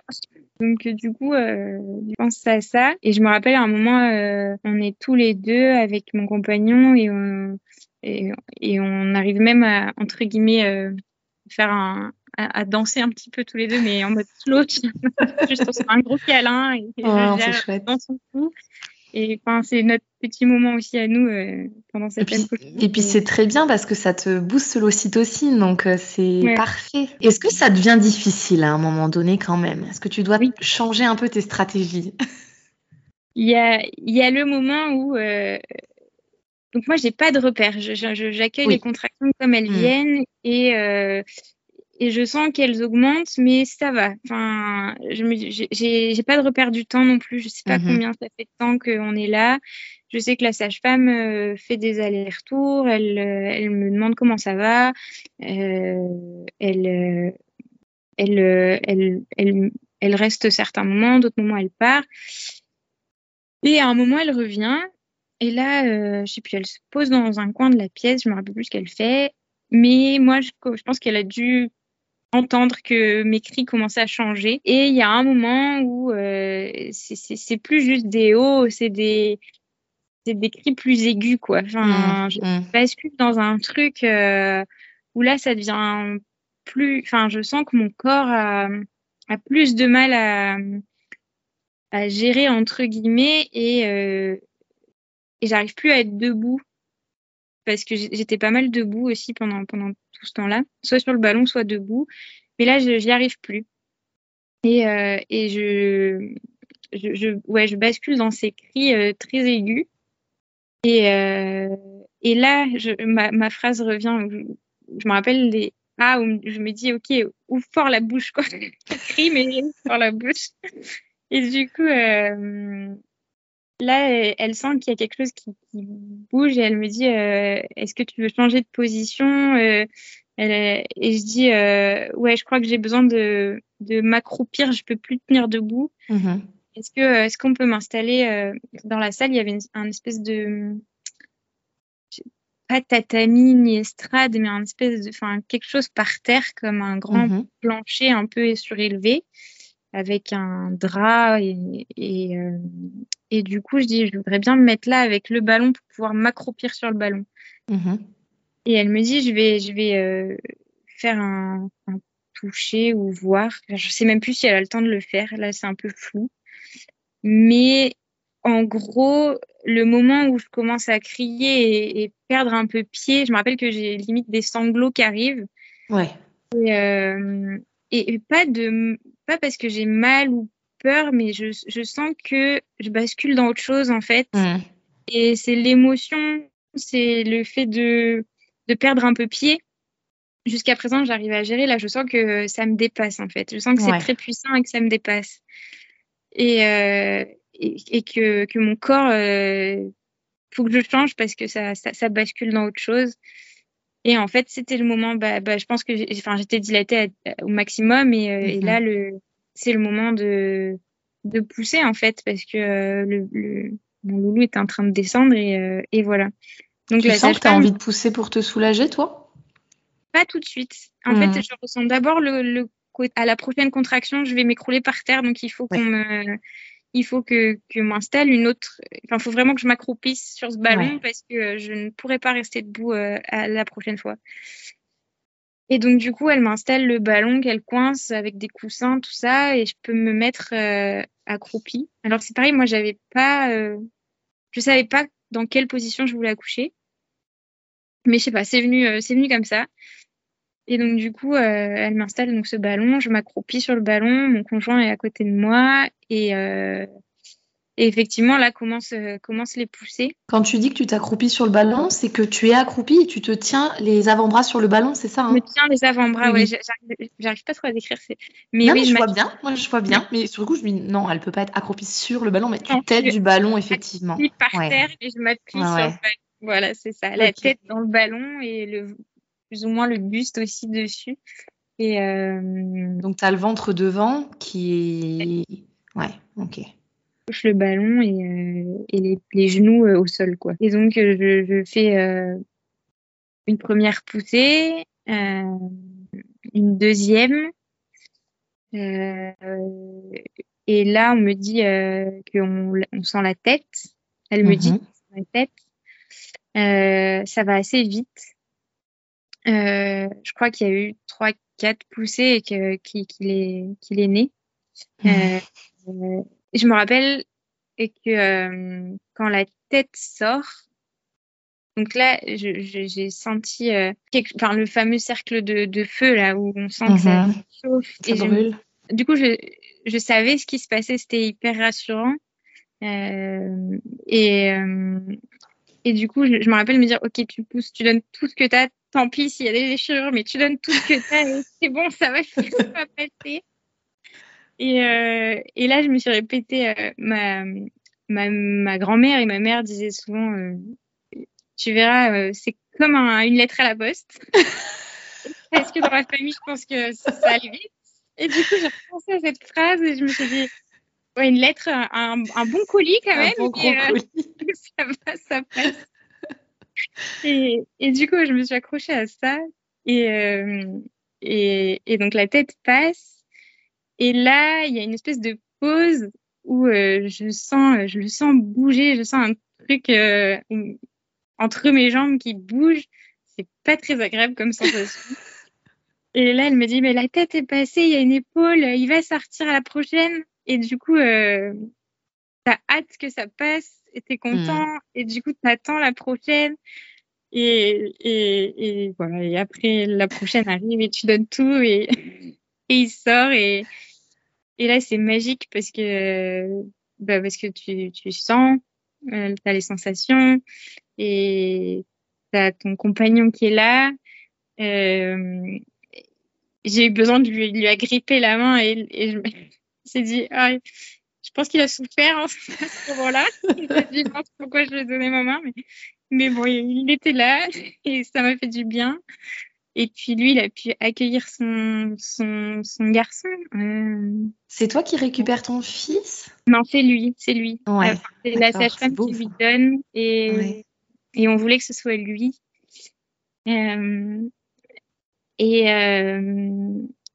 Donc du coup, euh, je pense à ça et je me rappelle à un moment, on est tous les deux avec mon compagnon et on, et, et on arrive même à entre guillemets faire un, à, danser un petit peu tous les deux, mais en mode slow, juste sur un gros câlin et, et chouette. dans son cou. Et enfin, c'est notre petit moment aussi à nous euh, pendant cette Et puis, et puis c'est très bien parce que ça te booste l'ocytocine, donc euh, c'est parfait. Est-ce que ça devient difficile à un moment donné quand même? Est-ce que tu dois changer un peu tes stratégies? Il y, a, il y a le moment où euh, donc moi j'ai pas de repère, j'accueille les contractions comme elles mmh. viennent et et je sens qu'elles augmentent, mais ça va. Enfin, je j'ai, pas de repère du temps non plus. Je sais pas mhm. combien ça fait de temps qu'on est là. Je sais que la sage-femme euh, fait des allers-retours. Elle, euh, elle me demande comment ça va. Euh, elle, euh, elle, elle, elle, elle reste certains moments, d'autres moments elle part. Et à un moment elle revient. Et là, je sais plus, elle se pose dans un coin de la pièce. Je me rappelle plus ce qu'elle fait. Mais moi, je, je pense qu'elle a dû entendre que mes cris commençaient à changer. Et il y a un moment où euh, c'est plus juste des hauts, c'est des des cris plus aigus quoi. Enfin, mmh, je mmh. bascule dans un truc euh, où là ça devient plus. Enfin, je sens que mon corps a, a plus de mal à, à gérer entre guillemets et euh, et j'arrive plus à être debout parce que j'étais pas mal debout aussi pendant pendant tout ce temps-là, soit sur le ballon, soit debout. Mais là, je n'y arrive plus. Et, euh, et je, je, ouais, je bascule dans ces cris euh, très aigus. Et, euh, et là, je, ma, ma, phrase revient. Je, me rappelle les ah où je me dis ok ouvre fort la bouche quoi. crie mais fort la bouche. Et du coup euh, là, elle sent qu'il y a quelque chose qui, qui, bouge et elle me dit euh, Est-ce que tu veux changer de position euh, elle, Et je dis euh, Ouais, je crois que j'ai besoin de, de m'accroupir, je peux plus tenir debout. Mm-hmm. Est-ce que est-ce qu'on peut m'installer dans la salle? Il y avait une, un espèce de pas tatami ni estrade, mais un espèce de, enfin, quelque chose par terre comme un grand Mhm. plancher un peu surélevé avec un drap et, et, euh, et du coup, je dis, je voudrais bien me mettre là avec le ballon pour pouvoir m'accroupir sur le ballon. Mhm. Et elle me dit, je vais, je vais euh, faire un, un toucher ou voir. Je sais même plus si elle a le temps de le faire. Là, c'est un peu flou. Mais en gros, le moment où je commence à crier et, et perdre un peu pied, je me rappelle que j'ai limite des sanglots qui arrivent. Ouais. Et, euh, et, et pas de, pas parce que j'ai mal ou peur, mais je, je sens que je bascule dans autre chose en fait. Mhm. Et c'est l'émotion, c'est le fait de, de perdre un peu pied. Jusqu'à présent, j'arrive à gérer. Là, je sens que ça me dépasse, en fait. Je sens que Ouais. c'est très puissant et que ça me dépasse. Et, euh, et, et que, que mon corps, euh, faut que je change parce que ça, ça, ça bascule dans autre chose. Et en fait, c'était le moment, bah, bah, je pense que j'étais dilatée à- au maximum. Et, euh, et Mhm. là, le, c'est le moment de, de pousser, en fait, parce que euh, le, le, mon loulou est en train de descendre et, euh, et voilà. Donc Tu la sens que tu as envie de pousser pour te soulager, toi? Pas tout de suite. En Mhm. fait, je ressens d'abord le, à la prochaine contraction, je vais m'écrouler par terre, donc il faut qu'on me, il faut que que m'installe une autre. Enfin, il faut vraiment que je m'accroupisse sur ce ballon Ouais. parce que euh, je ne pourrais pas rester debout euh, à la prochaine fois. Et donc du coup, elle m'installe le ballon qu'elle coince avec des coussins, tout ça, et je peux me mettre euh, accroupie. Alors c'est pareil, moi j'avais pas, euh, je savais pas dans quelle position je voulais accoucher, mais je sais pas, c'est venu, c'est venu comme ça. Et donc du coup, euh, elle m'installe donc ce ballon, je m'accroupis sur le ballon, mon conjoint est à côté de moi, et, euh, et effectivement là commence euh, commence les poussées. Quand tu dis que tu t'accroupis sur le ballon, c'est que tu es accroupi et tu te tiens les avant-bras sur le ballon, c'est ça Je hein me tiens les avant-bras, Oui, ouais, j'arrive pas trop à décrire. Mais Non, oui, mais je vois bien, moi je vois bien, mais sur le coup je me dis non, elle peut pas être accroupie sur le ballon, mais tu je- du ballon effectivement. suis par Ouais. terre et je m'appuie Ouais, sur le ballon. Voilà, c'est ça. La tête dans le ballon et le plus ou moins le buste aussi dessus. Et euh, Donc tu as le ventre devant qui est... Ouais, ok. touche le ballon et, euh, et les, les genoux euh, au sol, quoi. Et donc, euh, je, je fais euh, une première poussée, euh, une deuxième. euh, et là, on me dit euh, qu'on on sent la tête. Elle me dit Mhm. qu'on sent la tête. Euh, ça va assez vite. Euh, je crois qu'il y a eu trois, quatre poussées et que- qu'il qu'il est, qu'il est né. Euh, je me rappelle et que euh, quand la tête sort, donc là, je- je- j'ai senti euh, quelque- enfin, le fameux cercle de, de feu là où on sent que ça Mhm. chauffe. Ça et je- brûle. du coup, je, je savais ce qui se passait, c'était hyper rassurant. Euh, et, euh, et du coup, je, je me rappelle me dire, ok, tu pousses, tu donnes tout ce que tu as, tant pis s'il y a des déchirures, mais tu donnes tout ce que tu as, c'est bon, ça va, ça va passer. Et, euh, et là, je me suis répété, euh, ma, ma, ma grand-mère et ma mère disaient souvent, euh, tu verras, euh, c'est comme un- une lettre à la poste. Parce que dans ma famille, je pense que ça, ça allait vite. Et du coup, j'ai repensé à cette phrase et je me suis dit, ouais, une lettre, un, un bon colis quand Un même. bon gros euh, colis. ça va, ça passe. Et, et du coup, je me suis accrochée à ça. Et, euh, et, et donc, la tête passe. Et là, il y a une espèce de pause où euh, je sens, je le sens bouger, je sens un truc euh, entre mes jambes qui bouge. C'est pas très agréable comme sensation. Et là, elle me dit, mais la tête est passée, il y a une épaule, il va sortir à la prochaine. Et du coup, euh, t'as hâte que ça passe et t'es content. Et du coup, t'attends la prochaine. Et, et, et voilà. Et après, la prochaine arrive et tu donnes tout et, et il sort. Et, et là, c'est magique parce que, bah, parce que tu, tu sens, euh, t'as les sensations et t'as ton compagnon qui est là. Euh, j'ai eu besoin de lui, de lui agripper la main et, et je suis dit, ah, je pense qu'il a souffert hein, à ce moment-là. Il m'a dit, pourquoi je lui ai donné ma main, mais, mais bon, il était là et ça m'a fait du bien. Et puis lui, il a pu accueillir son, son, son garçon. Euh... C'est toi qui récupères ton fils? Non, c'est lui, c'est lui. Ouais. Enfin, c'est la sage-femme qui lui donne et, Ouais. et on voulait que ce soit lui. et,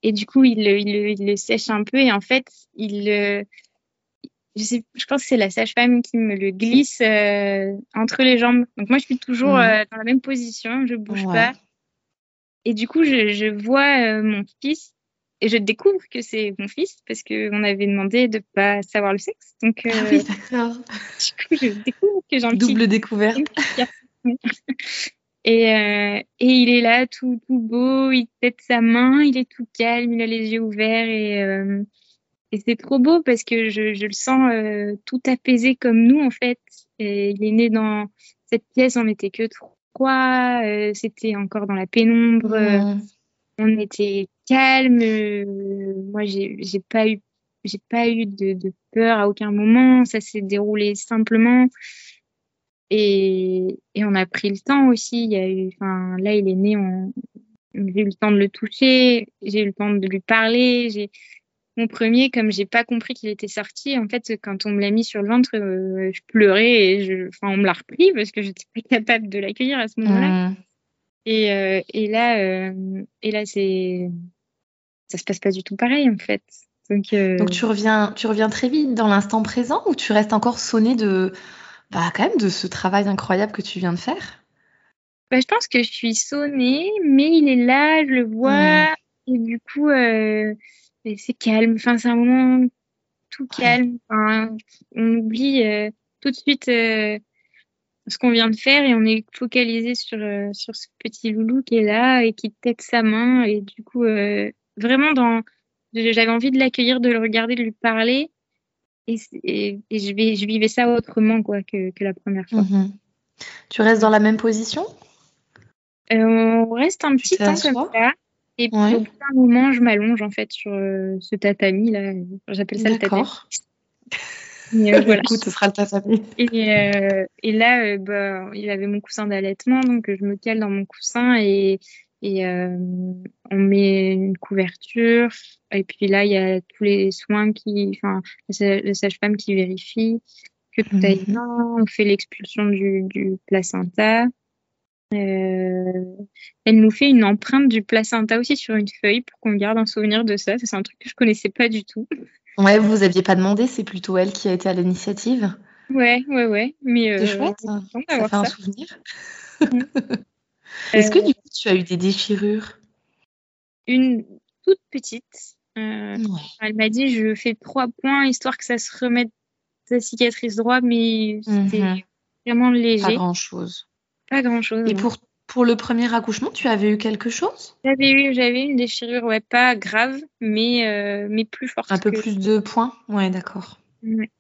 et du coup, il, il, il, le sèche un peu et en fait, il, je, sais, je pense que c'est la sage-femme qui me le glisse entre les jambes. Donc moi, je suis toujours mmh. dans la même position, je bouge pas. Et du coup, je, je vois mon fils et je découvre que c'est mon fils parce qu'on avait demandé de pas savoir le sexe. Donc, ah oui, d'accord. Du coup, je découvre que j'ai un Double découverte. et, euh, et il est là, tout, tout beau, il tête sa main, il est tout calme, il a les yeux ouverts et, euh, et c'est trop beau parce que je, je le sens euh, tout apaisé comme nous en fait. Et il est né dans cette pièce, on n'était que trois, euh, c'était encore dans la pénombre. Mmh on était calme. Euh, moi, j'ai pas eu, j'ai pas eu de, de, peur à aucun moment. Ça s'est déroulé simplement. Et, et, on a pris le temps aussi. Il y a eu, enfin, là, il est né. On, j'ai eu le temps de le toucher. J'ai eu le temps de lui parler. J'ai mon premier, comme j'ai pas compris qu'il était sorti, en fait, quand on me l'a mis sur le ventre, euh, je pleurais et je, enfin, on me l'a repris parce que j'étais pas capable de l'accueillir à ce moment-là. Mmh. Et, euh, et là, euh, et là, c'est, ça se passe pas du tout pareil en fait. Donc, euh... Donc tu reviens, tu reviens très vite dans l'instant présent ou tu restes encore sonné de, bah quand même de ce travail incroyable que tu viens de faire. Bah, je pense que je suis sonnée, mais il est là, je le vois, mmh. et du coup, euh, c'est calme. Enfin, c'est un moment tout calme. Enfin, on oublie euh, tout de suite euh, ce qu'on vient de faire et on est focalisé sur, euh, sur ce petit loulou qui est là et qui tête sa main. Et du coup, vraiment, dans, j'avais envie de l'accueillir, de le regarder, de lui parler. Et, et, je, vais, je vivais ça autrement quoi, que, que la première fois. Mhm. Tu restes dans la même position? Euh, On reste un petit temps comme ça. Et puis au bout d'un moment, je m'allonge en fait sur ce tatami là. J'appelle ça le tatami. Euh, voilà. Ce sera le tatami. Et, euh, et là, euh, bah, il avait mon coussin d'allaitement, donc je me cale dans mon coussin et, et euh, on met une couverture. Et puis là, il y a tous les soins qui, enfin, la sage-femme qui vérifie que tout est mhm. bien. On fait l'expulsion du, du placenta. Euh, elle nous fait une empreinte du placenta aussi sur une feuille pour qu'on garde un souvenir de ça. C'est un truc que je connaissais pas du tout. Ouais, vous aviez pas demandé, c'est plutôt elle qui a été à l'initiative. Ouais, ouais, ouais. Mais c'est euh, chouette. Ça fait un souvenir. Mm. Est-ce que du coup tu as eu des déchirures? Une toute petite. Euh, Elle m'a dit je fais trois points histoire que ça se remette sa cicatrice droite, mais c'était mhm. vraiment léger. Pas grand chose. Pas grand chose. Et pour pour le premier accouchement, tu avais eu quelque chose? J'avais eu, j'avais une déchirure, ouais, pas grave, mais, euh, mais plus forte. Un peu plus de points? Ouais, d'accord. Ouais.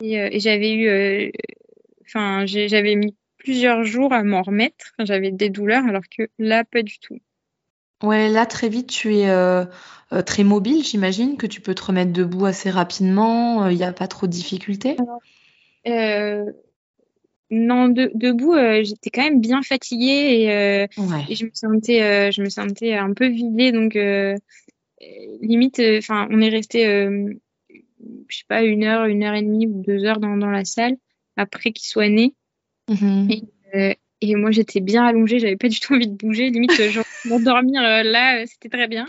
Et, euh, et j'avais eu, euh, enfin, j'avais mis plusieurs jours à m'en remettre. J'avais des douleurs, alors que là, pas du tout. Ouais, là, très vite, tu es très mobile, j'imagine, que tu peux te remettre debout assez rapidement. Il n'y a pas trop de difficultés non, debout, euh, j'étais quand même bien fatiguée et, euh, et je me sentais, euh, je me sentais un peu vidée. Donc, limite, enfin, on est resté, je sais pas, une heure, une heure et demie ou deux heures dans, dans la salle après qu'il soit né. Mmh et, et, moi, j'étais bien allongée, j'avais pas du tout envie de bouger. Limite, genre, m'endormir là, c'était très bien.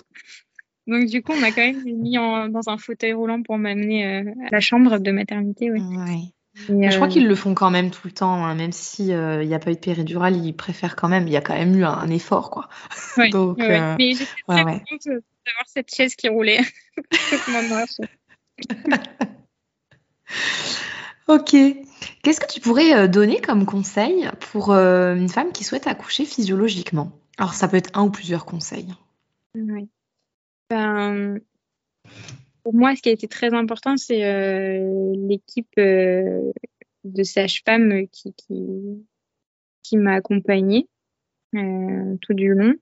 Donc, du coup, on m'a quand même mis en, dans un fauteuil roulant pour m'amener à la chambre de maternité. Ouais. ouais. Je crois euh, qu'ils le font quand même tout le temps, hein, même si euh, il n'y a pas eu de péridurale, ils préfèrent quand même. Il y a quand même eu un, effort, quoi. Ouais, Donc, euh, Mais j'étais très ouais, contente d'avoir cette chaise qui roulait. ok. Qu'est-ce que tu pourrais donner comme conseil pour une femme qui souhaite accoucher physiologiquement? Alors, ça peut être un ou plusieurs conseils. Oui. Ben, pour moi, ce qui a été très important, c'est euh, l'équipe euh, de sages-femmes qui, qui, m'a accompagnée euh, tout du long.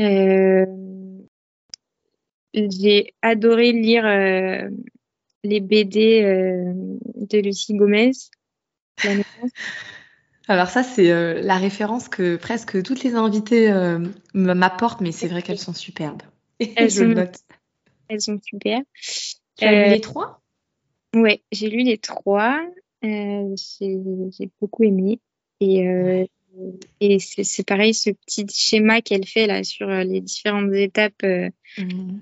Euh, j'ai adoré lire euh, les BD de Lucie Gomez. Alors ça, c'est la référence que presque toutes les invitées m'apportent, mais c'est vrai qu'elles sont superbes. Elles je note. Elles sont super. Tu as lu euh, les trois? Ouais, j'ai lu les trois. Euh, j'ai beaucoup aimé. Et euh, et c'est pareil, ce petit schéma qu'elle fait là sur les différentes étapes. Mmh.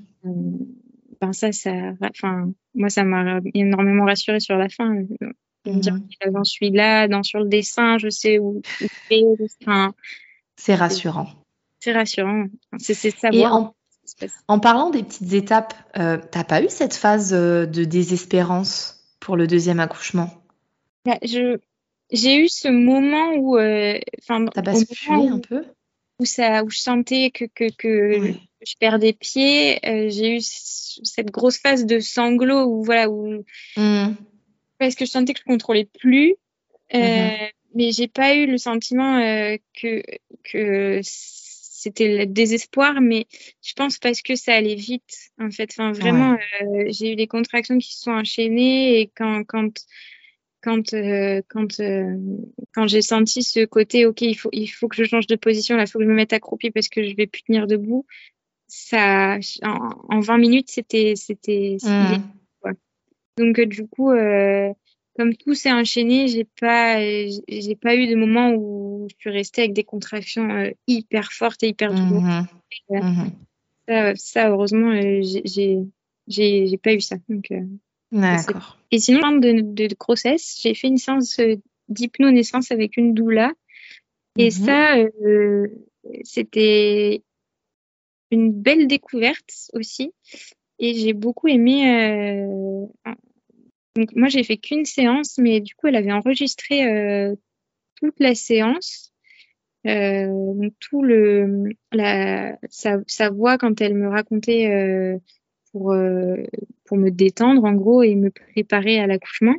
Ben ça, ça, enfin, moi, ça m'a énormément rassurée sur la fin. Mmh. Dire j'en suis là, dans sur le dessin, je sais où. Enfin, c'est rassurant. C'est rassurant. C'est savoir. En, parlant des petites étapes, euh, t'as pas eu cette phase de désespérance pour le deuxième accouchement? Bah, je, j'ai eu ce moment où, euh, enfin, t'as basculé un peu? où ça, où je sentais que que, que je perdais pied. Euh, j'ai eu cette grosse phase de sanglots où voilà où mmh. parce que je sentais que je contrôlais plus. Euh, mmh mais j'ai pas eu le sentiment euh, que que c'était le désespoir, mais je pense parce que ça allait vite en fait. Enfin vraiment, euh, j'ai eu des contractions qui se sont enchaînées et quand quand quand euh, quand euh, quand j'ai senti ce côté ok il faut il faut que je change de position là il faut que je me mette accroupie parce que je vais plus tenir debout ça en, en 20 minutes c'était c'était mmh. donc euh, du coup comme tout s'est enchaîné j'ai pas j'ai pas eu de moment où je suis restée avec des contractions hyper fortes et hyper douloureuses mmh. mmh. ça, ça, heureusement j'ai j'ai pas eu ça donc D'accord. Et sinon, de, de, grossesse, j'ai fait une séance euh, d'hypnonaissance avec une doula. Et mhm. ça, euh, c'était une belle découverte aussi. Et j'ai beaucoup aimé. Euh... Donc, moi, j'ai fait qu'une séance, mais du coup, elle avait enregistré euh, toute la séance. Euh, tout le la sa, sa, voix quand elle me racontait euh, pour, euh, pour me détendre en gros et me préparer à l'accouchement.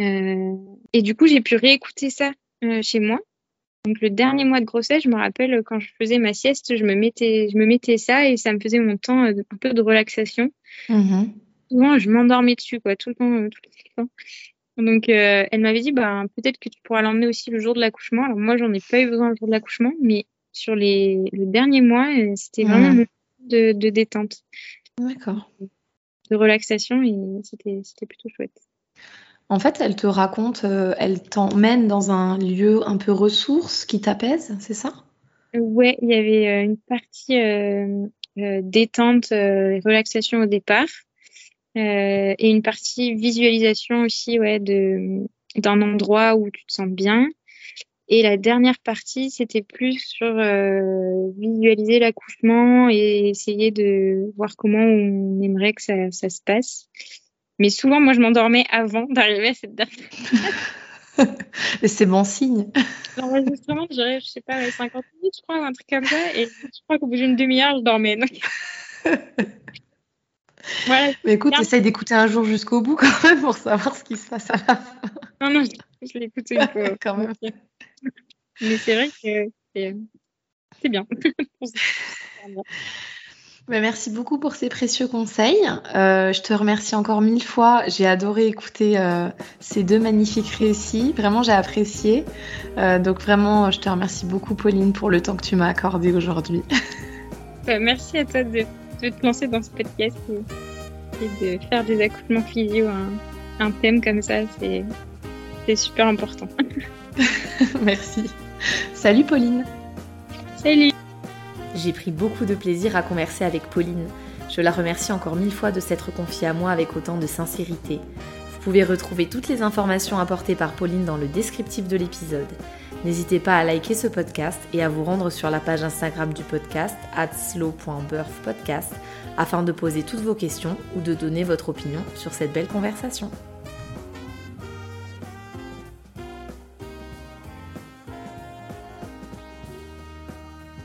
Euh, et du coup, j'ai pu réécouter ça chez moi. Donc le dernier mois de grossesse, je me rappelle quand je faisais ma sieste, je me mettais, je me mettais ça et ça me faisait mon temps un peu de relaxation. Mmh Souvent, je m'endormais dessus, quoi, tout le temps, tout le temps. Donc, elle m'avait dit, bah, peut-être que tu pourras l'emmener aussi le jour de l'accouchement. Alors moi, j'en ai pas eu besoin le jour de l'accouchement, mais sur les le dernier mois, c'était vraiment mmh. mon de, de détente. D'accord. De relaxation et c'était plutôt chouette. En fait, elle te raconte, euh, elle t'emmène dans un lieu un peu ressource qui t'apaise, c'est ça? Ouais, il y avait euh, une partie euh, détente, relaxation au départ, et une partie visualisation aussi, ouais, de d'un endroit où tu te sens bien. Et la dernière partie, c'était plus sur visualiser l'accouchement et essayer de voir comment on aimerait que ça se passe. Mais souvent, moi, je m'endormais avant d'arriver à cette dernière. Mais c'est bon signe. L'enregistrement, je je sais pas, 50 minutes, je crois, ou un truc comme ça. Et je crois qu'au bout d'une demi-heure, je dormais. Donc... voilà, Mais écoute, essaye d'écouter un jour jusqu'au bout quand même pour savoir ce qui se passe à la fin. Non, non, je l'ai écouté une fois. quand même. Mais c'est vrai que c'est bien. Bah, merci beaucoup pour ces précieux conseils. Euh, je te remercie encore mille fois. J'ai adoré écouter euh, ces deux magnifiques récits. Vraiment, j'ai apprécié. Euh, donc vraiment, je te remercie beaucoup, Pauline, pour le temps que tu m'as accordé aujourd'hui. Merci à toi de, te lancer dans ce podcast et, de faire des accouchements physio un, un thème comme ça. C'est super important. merci. Salut Pauline. Salut. J'ai pris beaucoup de plaisir à converser avec Pauline. Je la remercie encore mille fois de s'être confiée à moi avec autant de sincérité. Vous pouvez retrouver toutes les informations apportées par Pauline dans le descriptif de l'épisode. N'hésitez pas à liker ce podcast et à vous rendre sur la page Instagram du podcast slow.birthpodcast afin de poser toutes vos questions ou de donner votre opinion sur cette belle conversation.